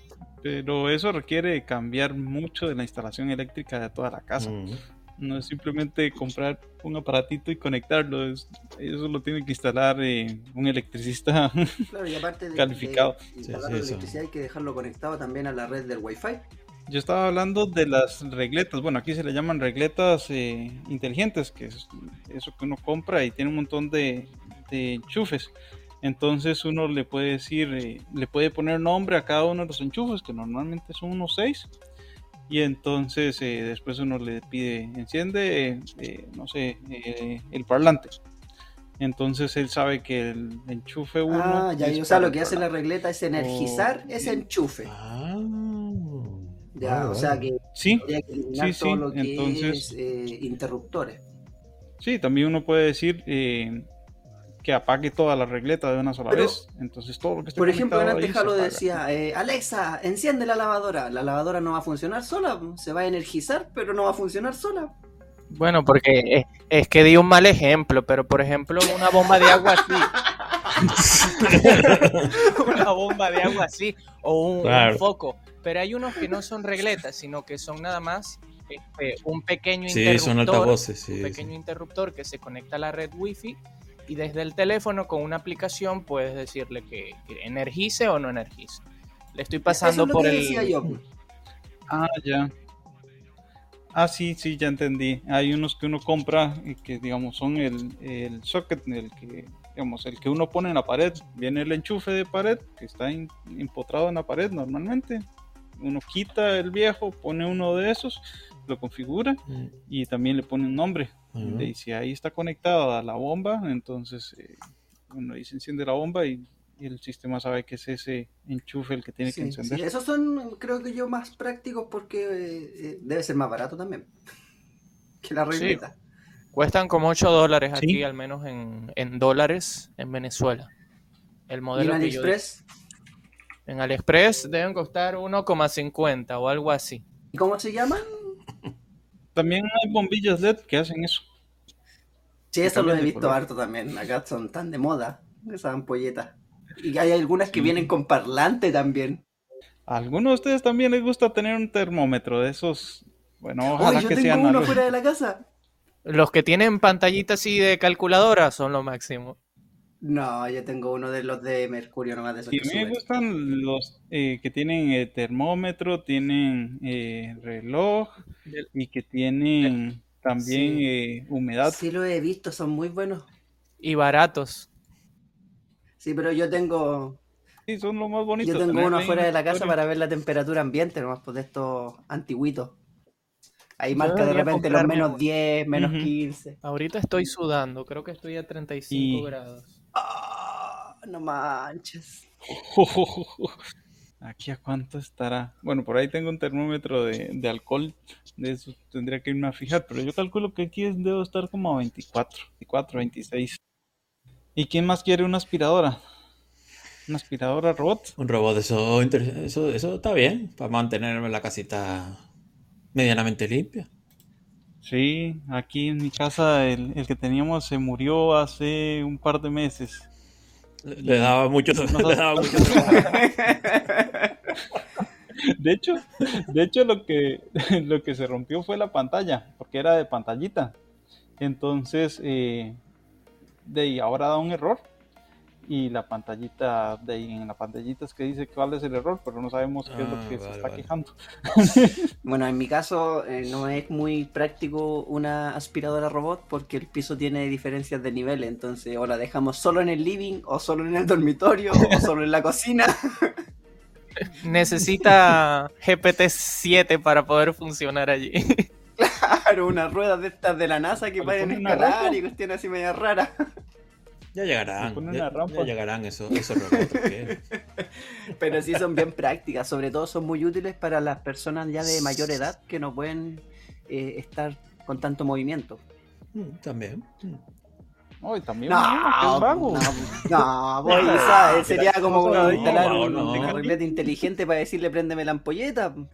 D: Pero eso requiere cambiar mucho de la instalación eléctrica de toda la casa.
C: Mm.
D: No es simplemente comprar un aparatito y conectarlo. es- eso lo tiene que instalar eh, un electricista. <laughs>
B: Claro, y aparte de,
D: Calificado.
B: de
C: Sí,
B: pagar
C: sí,
B: la
C: eso.
B: electricidad hay que dejarlo conectado también a la red del Wi-Fi.
D: Yo estaba hablando de las regletas. Bueno, aquí se le llaman regletas eh, inteligentes, que es eso que uno compra y tiene un montón de, de enchufes. Entonces uno le puede decir, eh, le puede poner nombre a cada uno de los enchufes, que normalmente son unos seis. Y entonces eh, después uno le pide, enciende, eh, eh, no sé, eh, el parlante. Entonces él sabe que el enchufe 1...
B: Ah, ya, o sea, lo que hace la regleta es energizar
D: Oh,
B: ese enchufe.
C: Ah,
B: Ya, o sea que
D: Sí,
B: que
D: Sí, sí,
B: todo lo que
D: entonces-
B: es eh, interruptores.
D: Sí, también uno puede decir eh, que apague toda la regleta de una sola
B: Pero,
D: vez. Entonces todo lo que esté
B: Por ejemplo, antes
D: se
B: Jalo decía, eh, Alexa, enciende la lavadora. La lavadora no va a funcionar sola, se va a energizar, pero no va a funcionar sola.
E: Bueno, porque es, es que di un mal ejemplo, pero por ejemplo, una bomba de agua así. <laughs> una bomba de agua así, o un, un
C: Claro.
E: foco. Pero hay unos que no son regletas, sino que son nada más este, un pequeño
C: Sí,
E: interruptor.
C: son altavoces, sí.
E: un
C: sí.
E: pequeño interruptor que se conecta a la red wifi y desde el teléfono con una aplicación puedes decirle que, que energice o no energice. Le estoy pasando
B: Eso es lo
E: por
B: que
E: el
B: decía yo.
D: Ah, ya. Ah, sí, sí, ya entendí. Hay unos que uno compra y que, digamos, son el, el socket, el que, digamos, el que uno pone en la pared. Viene el enchufe de pared que está in- empotrado en la pared normalmente. Uno quita el viejo, pone uno de esos, lo configura
C: Mm.
D: y también le pone un nombre. Y si ahí está conectado a la bomba, entonces eh, uno dice enciende la bomba y, y el sistema sabe que es ese enchufe el que tiene que encender.
B: sí, esos son, creo que yo, más prácticos porque eh, eh, debe ser más barato también <laughs> que la
E: Sí.
B: regleta.
E: Cuestan como 8 dólares
D: Sí.
E: aquí, al menos en, en dólares en Venezuela. El
B: Y en
E: modelo que yo
B: AliExpress,
E: En AliExpress deben costar 1,50 o algo así.
B: ¿y cómo se llaman?
D: También hay bombillas LED que hacen eso.
B: Sí, eso lo he visto
D: color.
B: harto también. Acá son tan de moda esas ampolletas. Y hay algunas que
D: Sí.
B: vienen con parlante también.
D: ¿A alguno de ustedes también les gusta tener un termómetro de esos? Bueno,
B: Oye,
D: ojalá
B: yo
D: que
B: tengo
D: sean
B: uno fuera de la casa.
E: Los que tienen pantallita así de calculadora son lo máximo.
B: No, yo tengo uno de los de mercurio nomás de esos
D: Y
B: que
D: a mí me
B: suben.
D: gustan los eh, que tienen eh, termómetro, tienen eh, reloj y que tienen también
B: Sí.
D: eh, humedad.
B: Sí lo he visto, son muy buenos.
E: Y baratos.
B: Sí, pero yo tengo
D: Sí, son lo más bonito.
B: yo tengo uno afuera de la casa para ver la temperatura ambiente, nomás pues de estos antiguitos. Ahí
E: Yo
B: marca de repente los menos
E: uno.
B: 10, menos
D: Ujú.
B: 15.
E: Ahorita estoy sudando, creo que estoy a 35
D: Y-
E: grados.
B: No manches. <laughs>
D: Aquí a cuánto estará. Bueno, por ahí tengo un termómetro de, de alcohol. De eso tendría que irme a fijar. Pero yo calculo que aquí es- debo estar como a 24, 24, 26. ¿Y quién más quiere una aspiradora? ¿Una aspiradora robot?
C: Un robot, eso, eso, eso está bien, para mantenerme la casita medianamente limpia.
D: Sí, aquí en mi casa el, el que teníamos se murió hace un par de meses.
C: Le, le daba mucho, <laughs> le daba mucho trabajo. <laughs>
D: De hecho, de hecho lo que, <laughs> lo que se rompió fue la pantalla, porque era de pantallita. Entonces, eh, de ahí ahora da un error. Y la pantallita, de ahí en la pantallita es que dice cuál es el error, pero no sabemos qué es lo
C: Ah,
D: que se está
C: vale.
D: quejando. <laughs>
B: Bueno, en mi caso eh, no es muy práctico una aspiradora robot porque el piso tiene diferencias de nivel, entonces o la dejamos solo en el living o solo en el dormitorio o <laughs> solo en la cocina.
E: Necesita GPT-7 para poder funcionar allí. <laughs>
B: Claro, unas ruedas de estas de la NASA que
D: ponen una
B: escalar y cuestiones así media raras.
C: Ya llegarán, ya,
D: una rampa.
C: ya llegarán esos, esos robots. <laughs>
B: Pero sí son bien prácticas, sobre todo son muy útiles para las personas ya de mayor edad que no pueden eh, estar con tanto movimiento.
C: Mm, También. mm.
D: No, también
B: No,
D: es vago.
B: no, no, voy, <laughs> ¿sabes? Sería como
D: No, no,
B: instalar
C: no,
B: un
C: no.
B: carrilete inteligente para decirle préndeme la ampolleta. <laughs>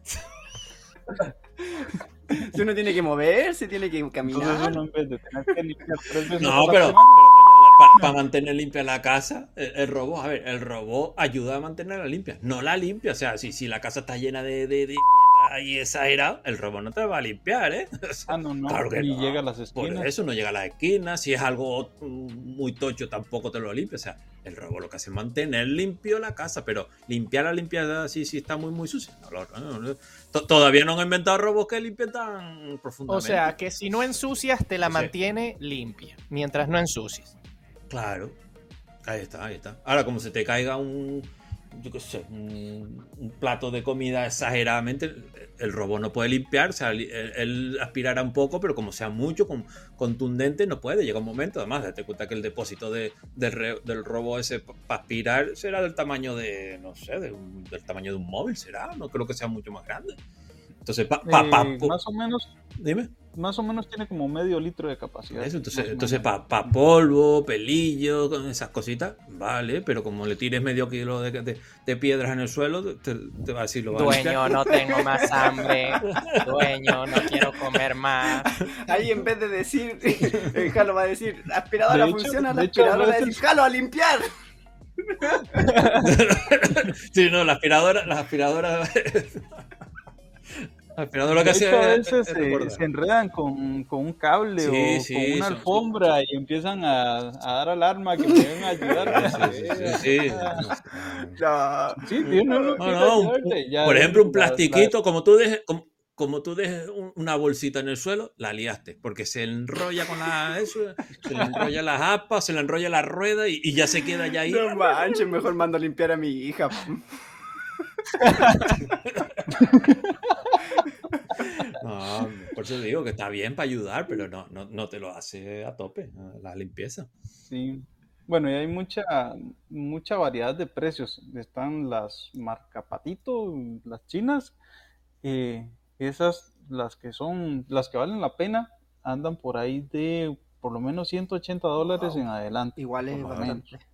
B: Si uno tiene que moverse, tiene que
D: Entonces
B: caminar.
D: uno en vez de tener que limpiar tres veces
C: No, pero, para mantener limpia la casa, el, el robot, a ver, el robot ayuda a mantenerla limpia, no la limpia. O sea, si, si la casa está llena de, de, de mierda y exagerado, el robot no te va a limpiar, ¿eh? <laughs> O sea,
D: Ah, no, no.
C: Claro que
D: y
C: no.
D: llega a las
C: Por
D: esquinas.
C: eso no llega a las esquinas. Si es algo muy tocho, tampoco te lo limpia. O sea, el robot lo que hace es mantener limpio la casa, pero limpiar la limpieza si, si está muy, muy sucia. No, no, no. To- Todavía no han inventado robots que limpien tan
E: O
C: profundamente.
E: sea, que si no ensucias, te la
C: Sí.
E: mantiene limpia. Mientras no ensucies.
C: Claro. Ahí está, ahí está. Ahora, como se te caiga un, yo qué sé, un, un plato de comida exageradamente, el, el robot no puede limpiar, o sea, él, él aspirará un poco, pero como sea mucho, con, contundente, no puede. Llega un momento, además, date cuenta que el depósito de- del, re- del robot ese para aspirar será del tamaño de, no sé, de un- del tamaño de un móvil, será, no creo que sea mucho más grande. Entonces, pa, pa- pa-
D: Eh, más o menos
C: dime.
D: Más o menos tiene como medio litro de capacidad.
C: Eso, entonces, entonces para polvo, pelillo, esas cositas, vale, pero como le tires medio kilo de, de- de piedras en el suelo, te, te va a decir lo va a limpiar.
E: Dueño, no tengo <laughs> más hambre. Dueño, no quiero comer más.
B: Ahí en vez de decir, <laughs> el Jalo va a decir, la aspiradora
D: De hecho-
B: funciona, la
D: hecho,
B: aspiradora va a
D: veces-
B: decir, Jalo a limpiar. <laughs>
C: sí, no, la aspiradora, la aspiradora. la aspiradora lo que
D: De a
C: es-
D: veces
C: es
D: se, enredan con, con un cable
C: Sí,
D: o
C: sí,
D: con una alfombra y empiezan a, a dar alarma que me deben ayudar. <laughs>
C: Sí, sí, sí, sí. <laughs>
B: No.
D: Sí, tiene uno
C: No,
D: que
C: no, un-
D: ayudarte, ya
C: por ejemplo, un
D: las-
C: plastiquito, como tú dejes, como, como tú dejes un- una bolsita en el suelo, la liaste, porque se enrolla con la eso, se le enrolla las aspas, se le enrolla la rueda y, y ya se queda ya ahí.
B: No manches, mejor mando a limpiar a mi hija. <laughs>
C: No, por eso digo que está bien para ayudar, pero no, no, no te lo hace a tope, la limpieza.
D: Sí. Bueno, y hay mucha, mucha variedad de precios. Están las marca Patito, las chinas. eh, esas, las que son, las que valen la pena, andan por ahí de por lo menos 180 dólares
B: Wow.
D: en adelante.
B: Igual es bastante.
D: menos.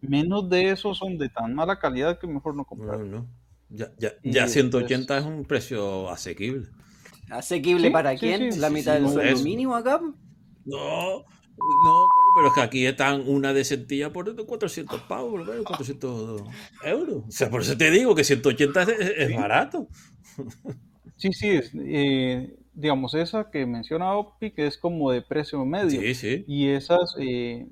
D: Menos de eso son de tan mala calidad que mejor no comprar.
C: No, no. Ya, ya, ya
D: después-
C: 180 es un precio asequible.
B: ¿Asequible
D: Sí,
B: para
D: sí,
B: quién?
D: sí,
B: ¿La
C: sí,
B: mitad
C: sí,
B: del sueldo
C: eso.
B: mínimo acá?
C: No, no, coño, pero es que aquí están una decentilla por 400 pavos, por lo menos 400 euros. O sea, por eso te digo que 180 es, es barato.
D: Sí, sí, es, eh, digamos, esa que menciona Opi, que es como de precio medio.
C: Sí, sí.
D: Y esas eh,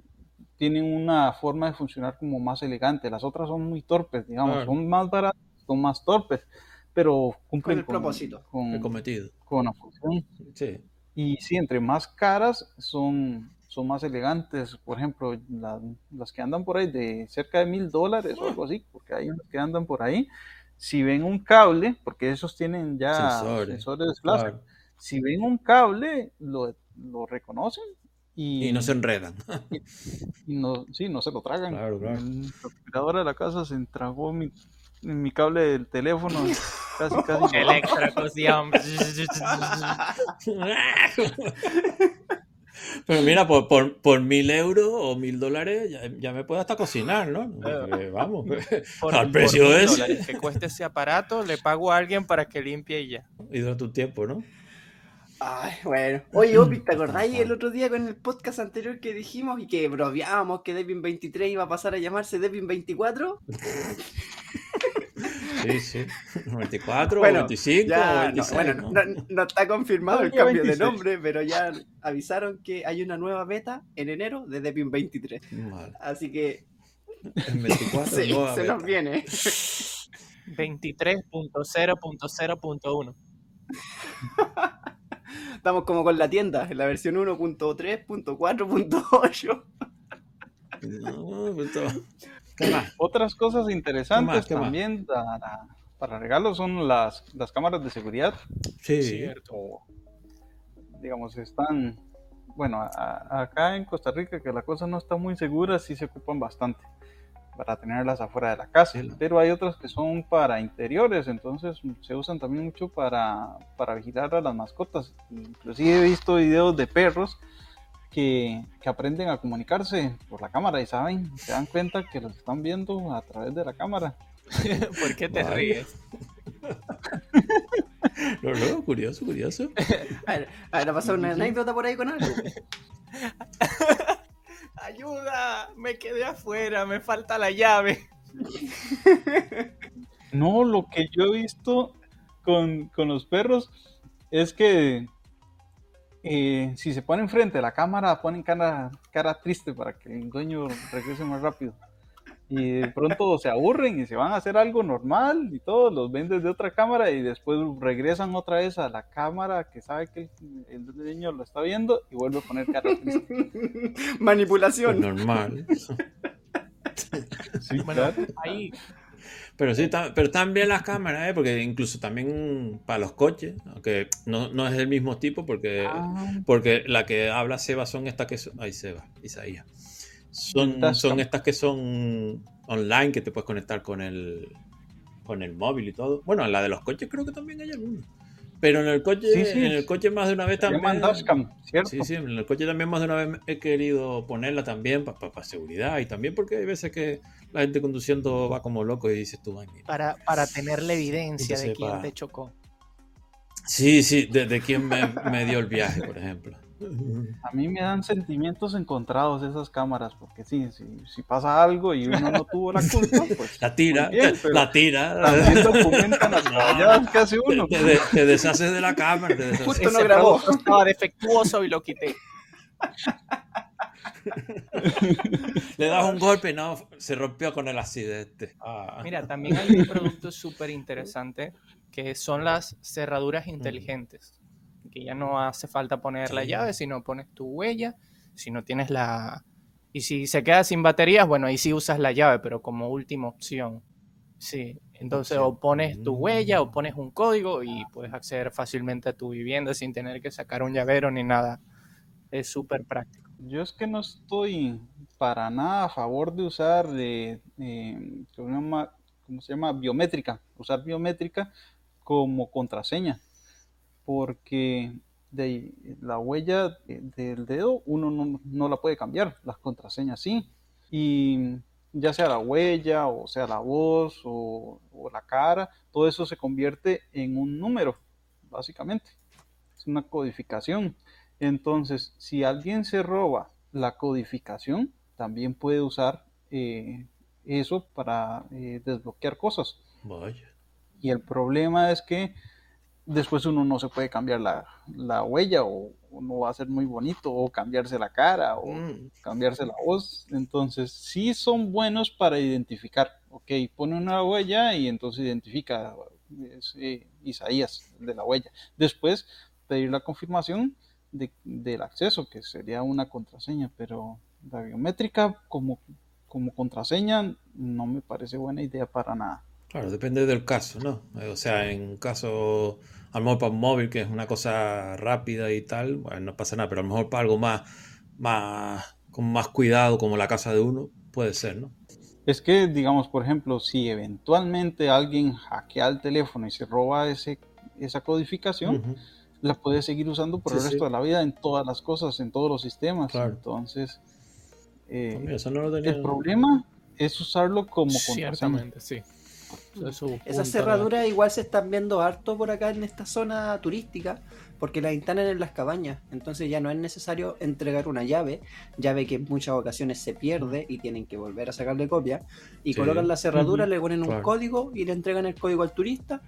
D: tienen una forma de funcionar como más elegante. Las otras son muy torpes, digamos,
C: Claro.
D: son más baratas, son más torpes, pero cumplen
B: Con el propósito.
D: con,
C: He cometido.
D: con la función.
C: Sí.
D: Y sí, entre más caras son, son más elegantes. Por ejemplo, la- las que andan por ahí de cerca de mil dólares o algo así, porque hay unas que andan por ahí. Si ven un cable, porque esos tienen ya
C: Sensores,
D: sensores de desplazo,
C: Claro.
D: si ven un cable, lo, lo reconocen Y,
C: Y no se enredan. <laughs>
D: y no, sí, no se lo tragan.
C: Claro, claro.
D: El refrigerador de la casa se entragó mi, mi cable del teléfono. Casi, casi. <laughs>
E: El extra cosía.
C: Pero mira, por, por, por mil euros o mil dólares ya, ya me puedo hasta cocinar, ¿no? Porque, vamos,
E: Por-
C: al
E: por
C: precio
E: dólares que cueste ese aparato, le pago a alguien para que limpie y ya.
C: Y dura tu tiempo, ¿no?
B: Ay, bueno. Oye, Opi, ¿te acordáis el otro día con el podcast anterior que dijimos y que bromeábamos que Devin 23 iba a pasar a llamarse Devin 24? <laughs>
C: Sí, sí. <laughs> 94,
B: Bueno,
C: 25,
B: Ya, no,
C: 26.
B: bueno,
C: ¿no?
B: no, no está confirmado el cambio de
D: 26.
B: nombre, pero ya avisaron que hay una nueva beta en enero de Devin 23.
C: Vale.
B: Así que
C: En 24 <laughs>
B: sí,
C: nueva
B: se nos viene. <laughs>
E: 23.0.0.1.
B: Estamos como con la tienda, en la versión 1.3.4.8.
C: No, todo. ¿Qué <clears throat> más?
D: Otras cosas interesantes
C: ¿Qué más?
D: también para, para regalos son las, las cámaras de seguridad.
C: Sí.
E: Cierto.
D: digamos, están, bueno, a- acá en Costa Rica que la cosa no está muy segura, sí se ocupan bastante para tenerlas afuera de la casa,
C: Sí,
D: pero hay otras que son para interiores, entonces se usan también mucho para, para vigilar a las mascotas. Inclusive he visto videos de perros que, que aprenden a comunicarse por la cámara y saben, se dan cuenta que los están viendo a través de la cámara. <laughs>
E: ¿Por qué te
C: Vaya.
E: ríes? <laughs>
C: No, no, curioso, curioso. <laughs>
B: A ver, a ver, ¿ha pasado una anécdota por ahí con algo?
E: ¡Ayuda! Me quedé afuera, me falta la llave.
D: No, lo que yo he visto con, con los perros es que eh, si se ponen frente a la cámara, ponen cara, cara triste para que el dueño regrese más rápido. Y de pronto se aburren y se van a hacer algo normal y todos los ven desde otra cámara y después regresan otra vez a la cámara que sabe que el, el dueño lo está viendo y vuelve a poner cara triste. <laughs>
B: Manipulación.
C: normal.
D: Sí,
E: Bueno,
D: claro.
E: ahí
C: Pero sí, pero también las cámaras, ¿eh? porque incluso también para los coches, aunque no, no es del mismo tipo, porque,
D: Ah,
C: porque la que habla Seba son estas que son. Ay, Seba, Isaías. Son, son estas que son online, que te puedes conectar con el, con el móvil y todo. Bueno, en la de los coches creo que también hay alguna. Pero en el coche,
D: Sí, sí.
C: en el coche más de una vez también.
D: dashcam, ¿cierto?
C: Sí, sí, en el coche también más de una vez he querido ponerla también para seguridad y también porque hay veces que la gente conduciendo va como loco y dices tú, ay, mira.
E: para, para tener la evidencia de quién te chocó.
C: Sí, sí, de, de quién me, me dio el viaje, por ejemplo.
D: A mí me dan sentimientos encontrados esas cámaras, porque sí, si, si pasa algo y uno no tuvo la culpa, <laughs> pues
C: La tira,
D: bien,
C: la tira.
D: también documentan las <laughs> que hace uno.
C: Te, te- te deshaces de la cámara. te deshaces.
B: Justo no
E: Ese
B: grabó.
E: estaba defectuoso y lo quité. <laughs>
C: Le das un golpe y no, se rompió con el accidente. Ah.
E: Mira, también hay un producto súper interesante que son las cerraduras inteligentes. Que ya no hace falta poner la llave, sino pones tu huella. Si no tienes la. Y si se queda sin baterías, bueno, ahí sí usas la llave, pero como última opción. Sí. Entonces, o pones tu huella o pones un código y puedes acceder fácilmente a tu vivienda sin tener que sacar un llavero ni nada. Es súper práctico.
D: Yo es que no estoy para nada a favor de usar, eh, eh. ¿Cómo se llama? Biométrica, usar biométrica como contraseña, porque de la huella de- del dedo uno no, no la puede cambiar, las contraseñas sí, y ya sea la huella o sea la voz o, o la cara, todo eso se convierte en un número, básicamente, es una codificación. Entonces, si alguien se roba la codificación, también puede usar eh, eso para eh, desbloquear cosas.
C: Vaya.
D: Y el problema es que después uno no se puede cambiar la, la huella o, o no va a ser muy bonito o cambiarse la cara o
C: Mm.
D: cambiarse la voz. Entonces, sí son buenos para identificar. Ok, pone una huella y entonces identifica es, eh, Isaías de la huella. Después, pedir la confirmación de- del acceso, que sería una contraseña, pero la biométrica como, como contraseña no me parece buena idea para nada.
C: Claro, depende del caso, ¿no? O sea, en un caso, a lo mejor para un móvil, que es una cosa rápida y tal, bueno, no pasa nada, pero a lo mejor para algo más, más, con más cuidado, como la casa de uno, puede ser, ¿no?
D: Es que, digamos, por ejemplo, si eventualmente alguien hackea el teléfono y se roba ese, esa codificación,
C: Ujú.
D: la puede seguir usando por
C: Sí,
D: el resto
C: sí.
D: de la vida en todas las cosas, en todos los sistemas.
C: Claro.
D: Entonces, eh,
C: mira, eso no lo tenía.
D: el problema es usarlo como contraseña.
E: Ciertamente, sí.
B: Esas cerraduras igual se están viendo harto por acá en esta zona turística, porque las instalan en las cabañas. Entonces ya no es necesario entregar una llave, llave que en muchas ocasiones se pierde y tienen que volver a sacarle copia. Y
C: Sí.
B: colocan la cerradura, le ponen un
C: Claro.
B: código y le entregan el código al turista.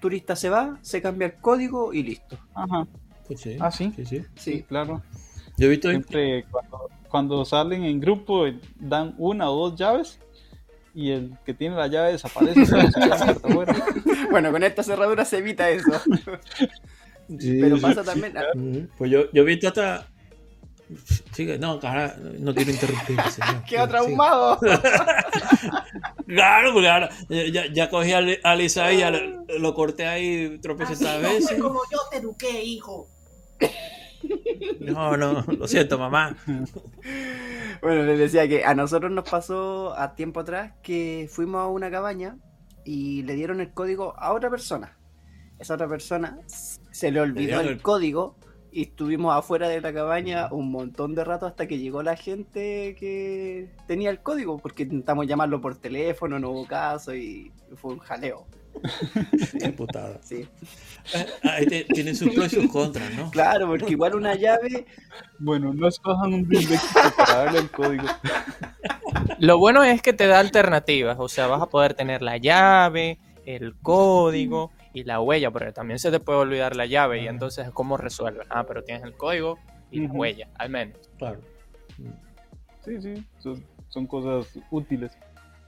B: Turista se va, se cambia el código y listo.
D: Ajá,
C: Pues sí,
D: Ah, ¿sí?
C: sí, sí.
D: sí,
B: Sí,
D: claro.
C: Yo he visto.
D: Siempre cuando, cuando salen en grupo eh, dan una o dos llaves y el que tiene la llave desaparece. afuera. <laughs>
B: bueno, con esta cerradura se evita eso. <laughs>
C: Sí,
B: Pero
C: sí.
B: pasa también.
C: Ujú. Pues yo, yo he visto hasta. Sigue, no, cara, no quiero interrumpir. <laughs> señor.
B: ¡Queda traumado!
C: Claro, porque ahora ya, ya cogí al, al Isaí, ya lo, lo corté ahí tropecientas veces.
B: como yo te eduqué, hijo.
C: No, no, lo siento, mamá.
B: Bueno, les decía que a nosotros nos pasó a tiempo atrás que fuimos a una cabaña y le dieron el código a otra persona. Esa otra persona se le olvidó el
C: el-
B: código y estuvimos afuera de la cabaña un montón de rato hasta que llegó la gente que tenía el código, porque intentamos llamarlo por teléfono, no hubo caso y fue un jaleo. <laughs>
C: Qué putada.
B: Sí.
C: Eh, Ahí te- tiene sus pros y sus contras, ¿no?
B: Claro, porque igual una llave
D: Bueno, no escojan un éxito para darle el código.
E: Lo bueno es que te da alternativas, o sea, vas a poder tener la llave, el código y la huella, porque también se te puede olvidar la llave y entonces ¿cómo resuelves? Ah, pero tienes el código y la
D: Ujú.
E: huella, al menos.
C: Claro.
D: Sí, sí, son, son cosas útiles.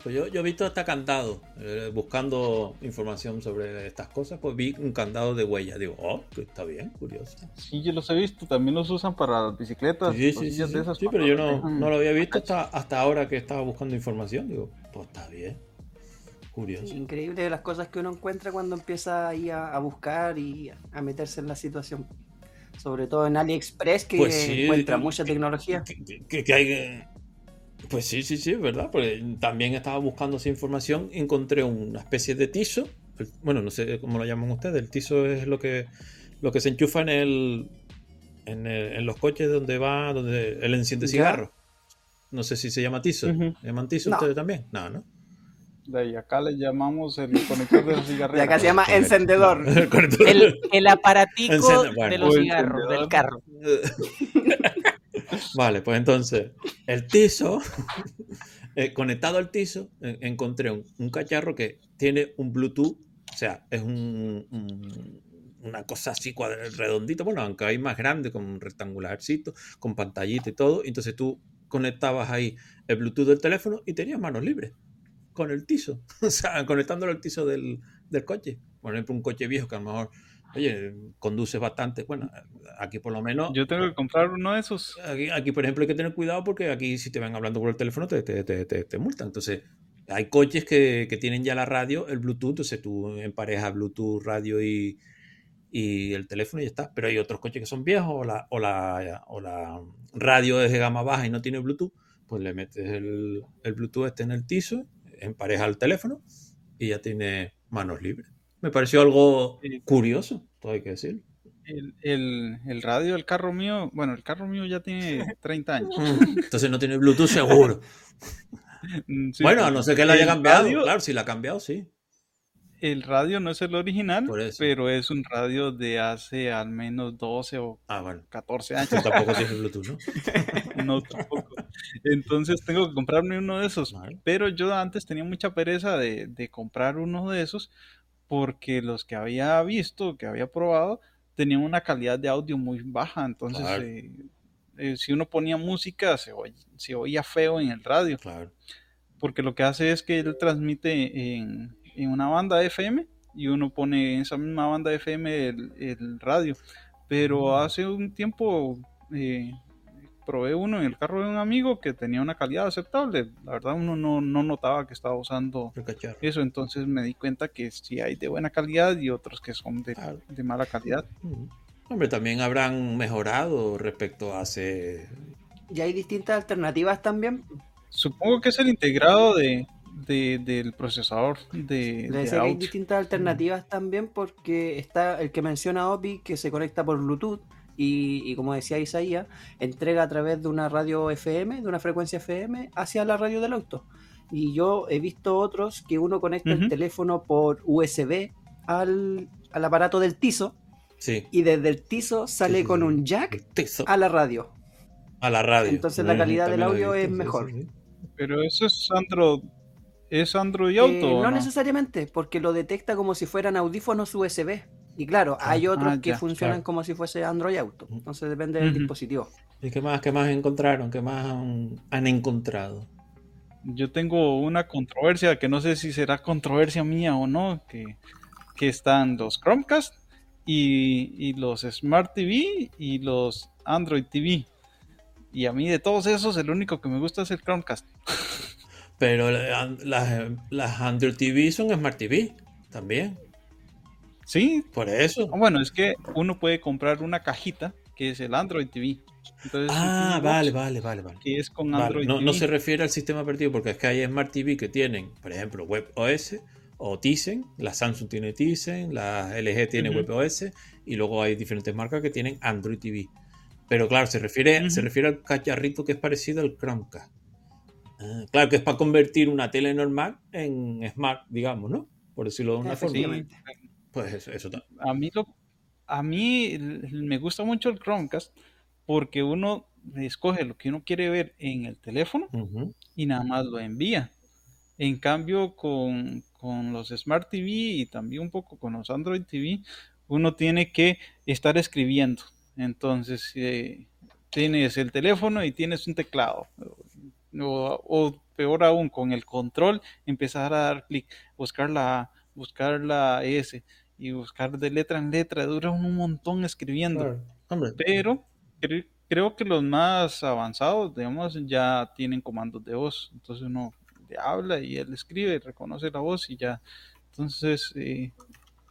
C: Pues yo, yo he visto hasta candado, eh, buscando información sobre estas cosas, pues vi un candado de huella. Digo, oh, que está bien, curioso.
D: Sí, yo los he visto, también los usan para las bicicletas.
C: Sí, sí, sí,
D: de esas
C: Sí, pero yo no, no lo había visto hasta, hasta ahora que estaba buscando información. Digo, pues está bien. Curioso.
B: Increíble las cosas que uno encuentra cuando empieza ahí a, a buscar y a meterse en la situación. Sobre todo en AliExpress, que
C: Pues sí,
B: encuentra mucha tecnología.
C: Que, que- que hay Pues sí, sí, sí, es verdad. Porque también estaba buscando esa información, encontré una especie de tizo. el- Bueno, no sé cómo lo llaman ustedes. El tizo es lo que, lo que se enchufa en el, en, el- en los coches donde va, donde él enciende
B: Ya.
C: cigarros. No sé si se llama tizo.
D: Ujú.
C: ¿Llaman tizo
B: No.
C: ustedes también? No, ¿no?
D: De ahí acá le llamamos el conector de la
B: Y
D: cigarrera.
B: acá se llama encendedor. <laughs>
E: El, el aparatico
C: Encende- bueno.
E: de los cigarros, del carro. <laughs>
C: Vale, pues entonces, el tizo, <laughs> eh, conectado al tizo, eh, encontré un, cacharro que tiene un Bluetooth, o sea, es un, un- una cosa así redondita, bueno, aunque hay más grande, con un rectangularcito, con pantallita y todo, entonces tú conectabas ahí el Bluetooth del teléfono y tenías manos libres con el tizo, <laughs> o sea, conectándolo al tizo del, del coche. Por ejemplo, un coche viejo que a lo mejor, oye, conduce bastante, bueno, aquí por lo menos...
D: Yo tengo que comprar uno de esos.
C: Aquí, aquí, por ejemplo, hay que tener cuidado porque aquí si te van hablando por el teléfono te, te, te, te- multan. Entonces, hay coches que, que tienen ya la radio, el Bluetooth, entonces tú emparejas Bluetooth, radio y, y el teléfono y ya está. Pero hay otros coches que son viejos o la, o la, o la radio es de gama baja y no tiene Bluetooth, pues le metes el, el Bluetooth este en el tizo, empareja el teléfono y ya tiene manos libres. Me pareció algo curioso, todo hay que decirlo.
D: El, el, el radio del carro mío, bueno, el carro mío ya tiene <laughs> 30 años.
C: Entonces no tiene Bluetooth seguro. <laughs>
D: Mm, sí,
C: bueno, a no ser que la haya cambiado.
D: radio-
C: Claro, si la ha cambiado, sí.
D: El radio no es el original, pero es un radio de hace al menos 12 o
C: Ah, bueno.
D: 14 años.
C: Tú tampoco tienes <laughs> Bluetooth, ¿no?
D: No, tampoco. Entonces tengo que comprarme uno de esos.
C: Vale.
D: Pero yo antes tenía mucha pereza de, de comprar uno de esos porque los que había visto, que había probado, tenían una calidad de audio muy baja. Entonces,
C: Claro.
D: eh, eh, si uno ponía música, se, oía feo en el radio.
C: Claro.
D: Porque lo que hace es que él transmite en, en una banda FM y uno pone en esa misma banda FM el, el radio. Pero hace un tiempo eh, probé uno en el carro de un amigo que tenía una calidad aceptable. La verdad uno no, no notaba que estaba usando eso, entonces me di cuenta que sí hay de buena calidad y otros que son de,
C: Claro.
D: de mala calidad.
C: Hombre, también habrán mejorado respecto a hace
B: ya hay distintas alternativas también.
D: Supongo que es el integrado de, de- del procesador de, de
B: que hay distintas alternativas también porque está el que menciona Opi que se conecta por Bluetooth y, y como decía Isaías, entrega a través de una radio FM, de una frecuencia FM, hacia la radio del auto. Y yo he visto otros que uno conecta el teléfono por USB al, al aparato del Tizo
C: Sí.
B: y desde el Tizo sale
C: Sí, sí,
B: con un jack a la radio.
C: A la radio.
B: Entonces la calidad del audio
C: visto,
B: es mejor.
C: sí, sí.
D: Pero eso es Android, es Android
B: Eh,
D: Auto. ¿o
B: no
D: no?
B: necesariamente, porque lo detecta como si fueran audífonos USB. Y claro, hay otros
D: Ah,
B: que
D: ya,
B: funcionan
D: claro.
B: como si fuese Android Auto. Entonces depende del dispositivo.
C: ¿Y qué más, qué más encontraron? ¿Qué más han, han encontrado?
D: Yo tengo una controversia que no sé si será controversia mía o no, que, que están los Chromecast y, y los Smart TV y los Android TV. Y a mí de todos esos el único que me gusta es el Chromecast.
C: Pero la- las, las Android TV son Smart TV también.
D: Sí,
C: Por eso.
D: bueno, es que uno puede comprar una cajita que es el Android TV. Entonces,
C: Ah, vale,
D: box
C: vale, vale, vale.
D: Que es con
C: Vale,
D: Android
C: No,
D: TV.
C: no se refiere al sistema operativo porque es que hay Smart TV que tienen, por ejemplo, WebOS o Tizen. La Samsung tiene Tizen, la LG tiene
D: Ujú.
C: WebOS y luego hay diferentes marcas que tienen Android TV. Pero claro, se refiere, se refiere al cacharrito que es parecido al Chromecast. Ah, claro que es para convertir una tele normal en Smart, digamos, ¿no? Por decirlo de una forma. Pues eso, eso ta-
D: a mí lo, a mí me gusta mucho el Chromecast porque uno escoge lo que uno quiere ver en el teléfono y nada más lo envía. En cambio, con, con los Smart TV y también un poco con los Android TV, uno tiene que estar escribiendo. Entonces, eh, tienes el teléfono y tienes un teclado. O, o peor aún, con el control, empezar a dar clic, buscar la A, buscar la S y buscar de letra en letra. Dura un montón escribiendo
C: Claro. Hombre,
D: pero cre- creo que los más avanzados, digamos, ya tienen comandos de voz. Entonces uno le habla y él escribe, reconoce la voz y ya. Entonces, eh,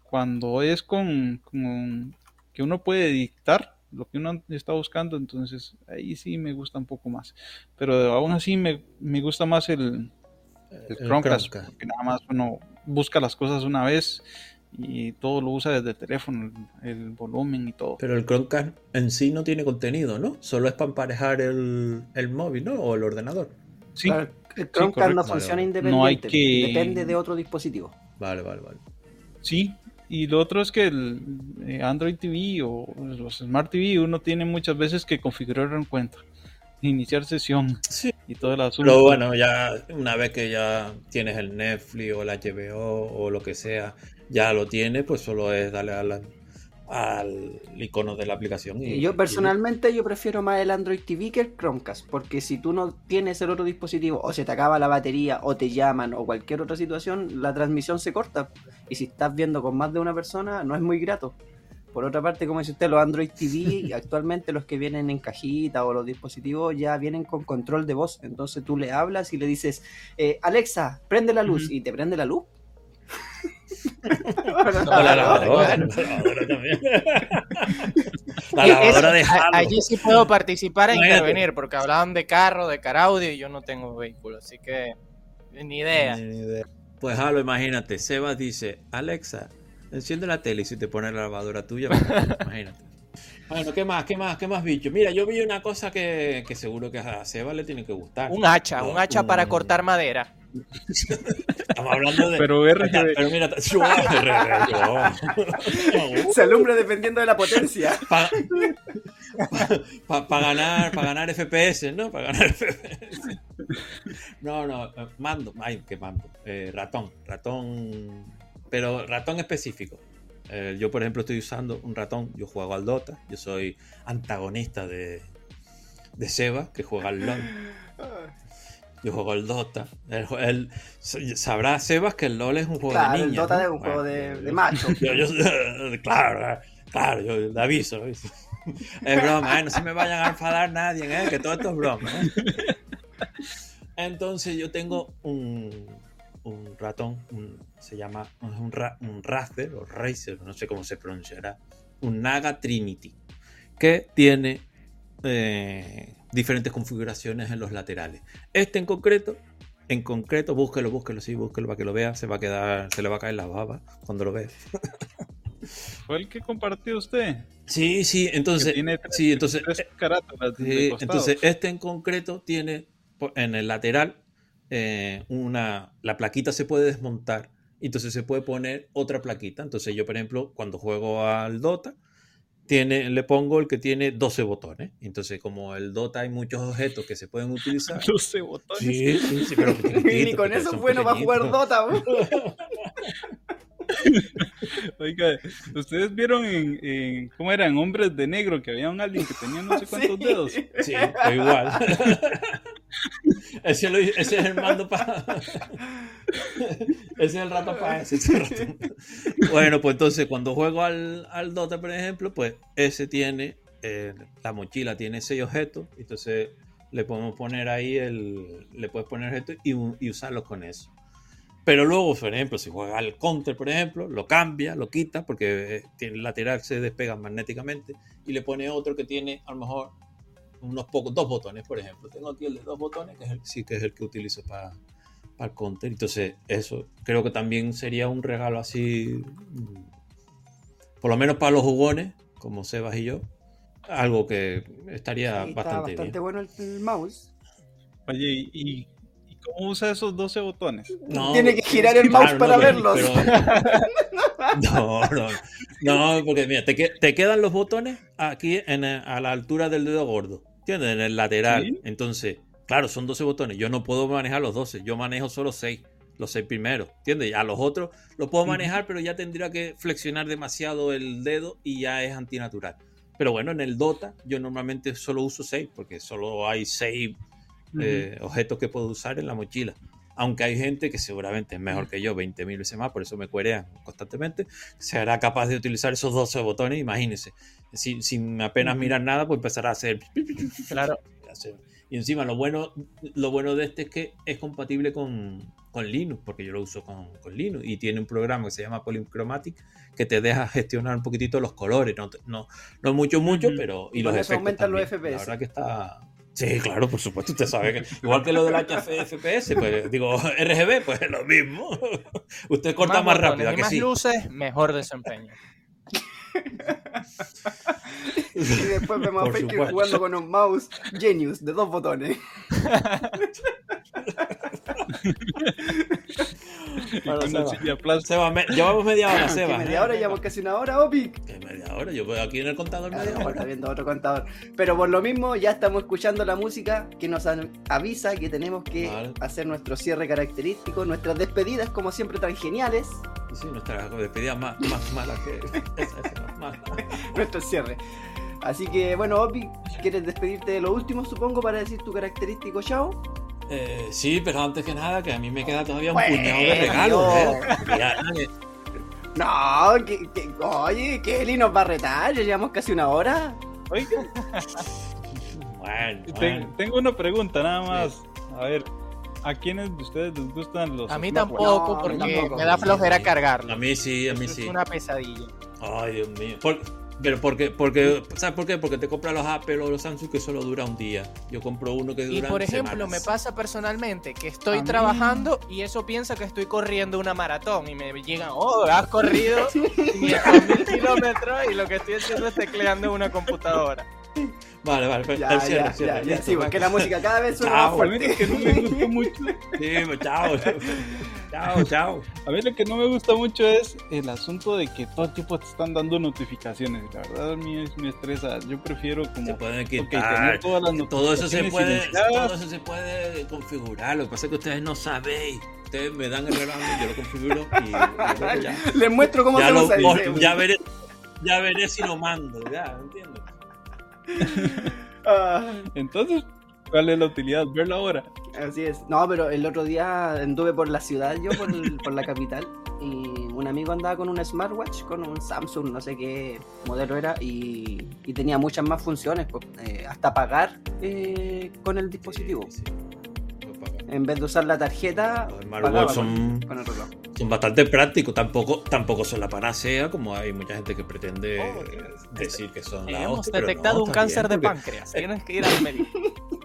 D: cuando es con, con que uno puede dictar lo que uno está buscando, entonces ahí sí me gusta un poco más. Pero aún así me, me gusta más el, el
C: el
D: Chromecast,
C: Chromecast.
D: porque nada más uno busca las cosas una vez y todo lo usa desde el teléfono, el, el volumen y todo.
C: Pero el Chromecast en sí no tiene contenido, ¿no? Solo es para emparejar el, el móvil, ¿no? O el ordenador.
D: Sí,
B: Claro, el Chromecast no funciona
C: Vale,
B: independiente.
D: No hay que-
B: Depende de otro dispositivo.
C: Vale, vale, vale.
D: Sí, y lo otro es que el eh, Android TV o los Smart TV uno tiene muchas veces que configurar un cuenta, iniciar sesión
C: Sí.
D: y todo el asunto.
C: Pero bueno, ya una vez que ya tienes el Netflix o el HBO o lo que sea, ya lo tienes, pues solo es darle a la- al icono de la aplicación. Y,
B: yo
C: y-
B: personalmente yo prefiero más el Android TV que el Chromecast, porque si tú no tienes el otro dispositivo, o se te acaba la batería, o te llaman, o cualquier otra situación, la transmisión se corta. Y si estás viendo con más de una persona, no es muy grato. Por otra parte, como dice usted, los Android TV, <laughs> actualmente los que vienen en cajita o los dispositivos ya vienen con control de voz. Entonces tú le hablas y le dices, eh, Alexa, prende la luz, y te prende la luz. <laughs>
C: O la lavadora, la lavadora también. la
E: Y
C: lavadora de Halo.
E: allí sí puedo participar e intervenir, porque hablaban de carro, de car audio, y yo no tengo vehículo, así que ni idea.
C: Ni idea. Pues Halo, imagínate, Sebas dice, Alexa, enciende la tele y si te pone la lavadora tuya, pues, <laughs> imagínate. Bueno, ¿qué más? ¿Qué más? ¿Qué más, bicho? Mira, yo vi una cosa que, que seguro que a Sebas le tiene que gustar.
E: Un hacha, un hacha para cortar madera.
C: Estamos hablando de...
D: Pero RGB.
C: Pero mira, <laughs>
B: Se alumbra dependiendo de la potencia.
C: para ganar, para ganar FPS, ¿no? Para ganar FPS. No, no, eh, mando, ay, qué mando, Eh, ratón, ratón, pero ratón específico. Eh, yo, por ejemplo, estoy usando un ratón, yo juego al Dota, yo soy antagonista de, de Seba, que juega al LOL. Yo juego al Dota. Sabrá Sebas que el LOL es un juego
B: Claro,
C: de
B: el
C: niñas.
B: Dota
C: ¿no?
B: es un juego de, macho. <laughs>
C: yo, yo- claro, claro, yo le aviso, aviso. <laughs> Es broma, ¿eh? no se me vayan a enfadar nadie, ¿eh? que todo esto es broma. ¿eh? Entonces yo tengo un, un ratón, un- se llama un, ra- un Razer o Razer, no sé cómo se pronunciará, un Naga Trinity, que tiene eh, diferentes configuraciones en los laterales. Este en concreto, en concreto, búsquelo, búsquelo, sí, búsquelo para que lo vea, se va a quedar, se le va a caer la baba cuando lo vea.
D: ¿Fue el que compartió usted?
C: Sí, sí, entonces,
D: tiene tres-
C: sí, entonces,
D: tres
C: sí, este en concreto tiene en el lateral eh, una, la plaquita se puede desmontar, entonces se puede poner otra plaquita. Entonces yo, por ejemplo, cuando juego al Dota, tiene, le pongo el que tiene 12 botones. Entonces, como el Dota hay muchos objetos que se pueden utilizar. <laughs>
D: 12 botones.
C: Sí, sí, sí, pero <laughs>
B: Ni con eso bueno para jugar
C: pequeñitos.
B: Dota. <laughs> <laughs>
D: Oiga, ¿ustedes vieron en, en- cómo eran hombres de negro que había un alien que tenía no sé <laughs> cuántos
B: Sí.
D: dedos?
C: Sí, igual. <laughs> ese, lo- ese es el mando para. ese es el rato para ese. ese rato. Bueno, pues entonces cuando juego al, al Dota, por ejemplo, pues ese tiene. eh, la mochila tiene seis objetos. Entonces le podemos poner ahí el. Le puedes poner objetos y, y usarlos con eso. Pero luego, por ejemplo, si juega al counter, por ejemplo, lo cambia, lo quita, porque eh, tiene el lateral se despega magnéticamente, y le pone otro que tiene a lo mejor unos pocos, dos botones, por ejemplo. Tengo aquí el de dos botones, que es el, sí que es el que utilizo para, para el counter. Entonces, eso creo que también sería un regalo así, mm, por lo menos para los jugones, como Sebas y yo, algo que estaría
B: Sí,
C: bastante,
B: bastante
C: bien.
B: bueno el, el mouse.
D: Oye, ¿y, y cómo usa esos 12 botones?
C: No,
B: Tiene que girar el mouse para
C: no,
B: verlos.
C: pero- <laughs> no, no, no, porque mira, te, que- te quedan los botones aquí en, eh, a la altura del dedo gordo, ¿entiendes? En el lateral.
D: Sí.
C: Entonces, claro, son 12 botones. Yo no puedo manejar los 12, yo manejo solo 6, los 6 primeros, ¿entiendes? A los otros los puedo manejar, pero ya tendría que flexionar demasiado el dedo y ya es antinatural. Pero bueno, en el Dota yo normalmente solo uso 6, porque solo hay 6 eh, objetos que puedo usar en la mochila. Aunque hay gente que seguramente es mejor que yo, 20.000 veces más, por eso me cuerean constantemente, será capaz de utilizar esos 12 botones, imagínense. Sin, sin apenas mirar nada, pues empezará a hacer...
E: Claro.
C: Y encima lo bueno, lo bueno de este es que es compatible con, con Linux, porque yo lo uso con, con Linux y tiene un programa que se llama Polychromatic que te deja gestionar un poquitito los colores, no, no, no mucho, mucho,
D: Ujú.
C: pero y los efectos
B: aumentan los
C: también. La
B: FPS.
C: verdad que está... Sí, claro, por supuesto, usted sabe que igual que lo del HFPS, pues digo, <laughs> RGB, pues lo mismo. <laughs> Usted corta más,
E: botones
C: rápido, ¿a
E: y
C: que
E: más
C: sí.
E: luces, mejor desempeño.
B: Y después vemos a Faker
C: supuesto.
B: jugando con un mouse Genius de dos botones. <laughs>
C: Bueno,
D: Una
C: Seba.
D: silla plástica.
C: Seba, me- llevamos media hora, Seba.
B: media hora, llevamos casi una hora, Opi.
C: ¿Qué media hora? Yo voy aquí en el contador media
B: Ahora
C: hora.
B: está viendo otro contador. Pero por lo mismo, ya estamos escuchando la música que nos avisa que tenemos que
C: Vale.
B: hacer nuestro cierre característico, nuestras despedidas, como siempre, tan geniales.
C: Sí, nuestra despedida más, más mala que <laughs>
B: nuestro cierre. Así que, bueno, Opi, ¿quieres despedirte de lo último, supongo, para decir tu característico chao?
C: Eh, sí, pero antes que nada, que a mí me queda todavía un puñado de regalos. ¿eh? Ya,
B: No, que, que- oye, Kelly nos va a retar, ya llevamos casi una hora.
D: Oiga, <laughs>
C: Bueno,
D: ten-
C: bueno.
D: tengo una pregunta nada más. A ver, ¿a quiénes de ustedes les gustan los
E: A mí tampoco,
B: No,
E: porque
B: tampoco.
E: me da flojera cargarlo.
C: A mí sí, a mí
E: Eso
C: sí.
E: Es una pesadilla.
C: Ay, Dios mío. Por- pero porque, porque, ¿sabes por qué? Porque te compras los Apple o los Samsung que solo dura un día. Yo compro uno que
E: Y
C: dura
E: por ejemplo,
C: semanas.
E: me pasa personalmente que estoy
D: A mí-
E: trabajando y eso piensa que estoy corriendo una maratón y me llegan, oh, has corrido <laughs> 500.000 kilómetros y lo que estoy haciendo es tecleando en una computadora. <laughs>
C: Vale, vale, pero
B: Ya,
C: cierre,
B: ya,
C: cierre,
B: ya, ya,
C: listo,
B: sí, porque la música cada vez suena
C: Chao.
B: más
D: A mí
B: fuerte.
D: lo que no me gusta <laughs> mucho,
C: Sí, pues, chao. chao, chao.
D: a mí lo que no me gusta mucho es el asunto de que todo el tiempo te están dando notificaciones. La verdad a mí es- me estresa. Yo prefiero
C: Se
D: como
C: pueden
D: ok, tener
C: quitar.
D: todas las
C: todo eso se puede, todo eso se puede configurar. Lo que pasa es que ustedes no sabéis. Ustedes me dan el regalo, yo lo configuro y, y ya, <laughs>
B: Les muestro cómo
C: ya,
B: se
C: lo-
B: usa.
C: ya veré, ya veré si lo mando, ya, ¿entiendes? <laughs>
B: Ah,
D: Entonces, ¿cuál es la utilidad? Verlo ahora.
B: así es. No, pero el otro día anduve por la ciudad, yo por, el- por la capital, y un amigo andaba con un smartwatch, con un Samsung, no sé qué modelo era, y, y tenía muchas más funciones, pues, eh, hasta pagar eh, con el dispositivo.
C: Sí, sí.
B: En vez de usar la tarjeta, pagaba
C: son,
B: con el reloj.
C: son bastante prácticos. Tampoco, tampoco son la panacea, como hay mucha gente que pretende
E: Oh,
C: decir que son la
E: Hemos
C: hostia, pero
E: detectado
C: no,
E: un cáncer de
C: bien, porque-
E: páncreas. Tienes que ir al médico. <laughs>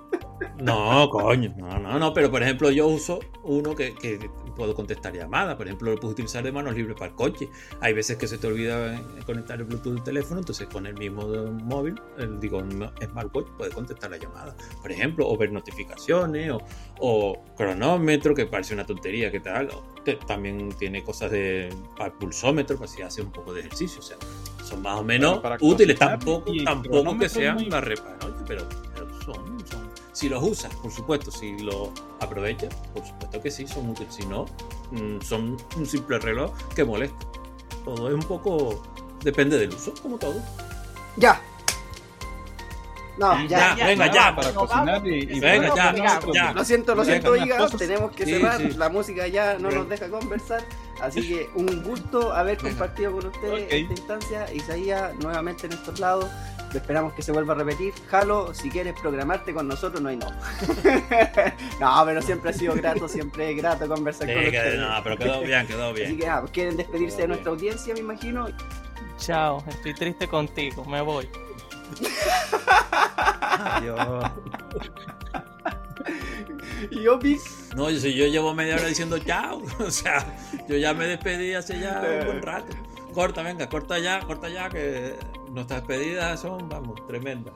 C: No, coño, no, no, no, pero por ejemplo yo uso uno que, que puedo contestar llamadas, por ejemplo lo puedo utilizar de manos libres para el coche. Hay veces que se te olvida eh, conectar el Bluetooth del teléfono, entonces con el mismo móvil, el, digo, Smartwatch puede contestar la llamada, por ejemplo, o ver notificaciones, o, o cronómetro, que parece una tontería, que tal. También tiene cosas de para pulsómetro, para si hace un poco de ejercicio, o sea, son más o menos útiles, tampoco, tampoco que sean la repa, pero, pero son, son si los usas, por supuesto, si los aprovechas, por supuesto que sí, son útiles. Si no, mm, son un simple reloj que molesta. Todo es un poco. Depende del uso, como todo.
B: Ya. No, ya,
C: ya, venga, ya.
D: Para cocinar y,
C: venga, ya, ya.
B: Lo siento, lo siento, oiga, tenemos que cerrar. La música ya no nos deja conversar. Así que un gusto haber compartido con ustedes esta instancia. Isaías, nuevamente en estos lados. Esperamos que se vuelva a repetir. Jalo, si quieres programarte con nosotros, no hay no. <laughs> no, pero siempre ha sido grato, siempre es grato conversar con ustedes.
C: No, pero quedó bien, quedó bien.
B: Así que, ah, quieren despedirse de nuestra audiencia, me imagino.
E: Chao, estoy triste contigo, me voy. <laughs>
C: Adiós.
B: ¿Y Opi?
C: No, yo, yo llevo media hora diciendo chao. <laughs> O sea, yo ya me despedí hace ya un buen rato. Corta, venga, corta ya, corta ya, que nuestras despedidas son, vamos, tremendas.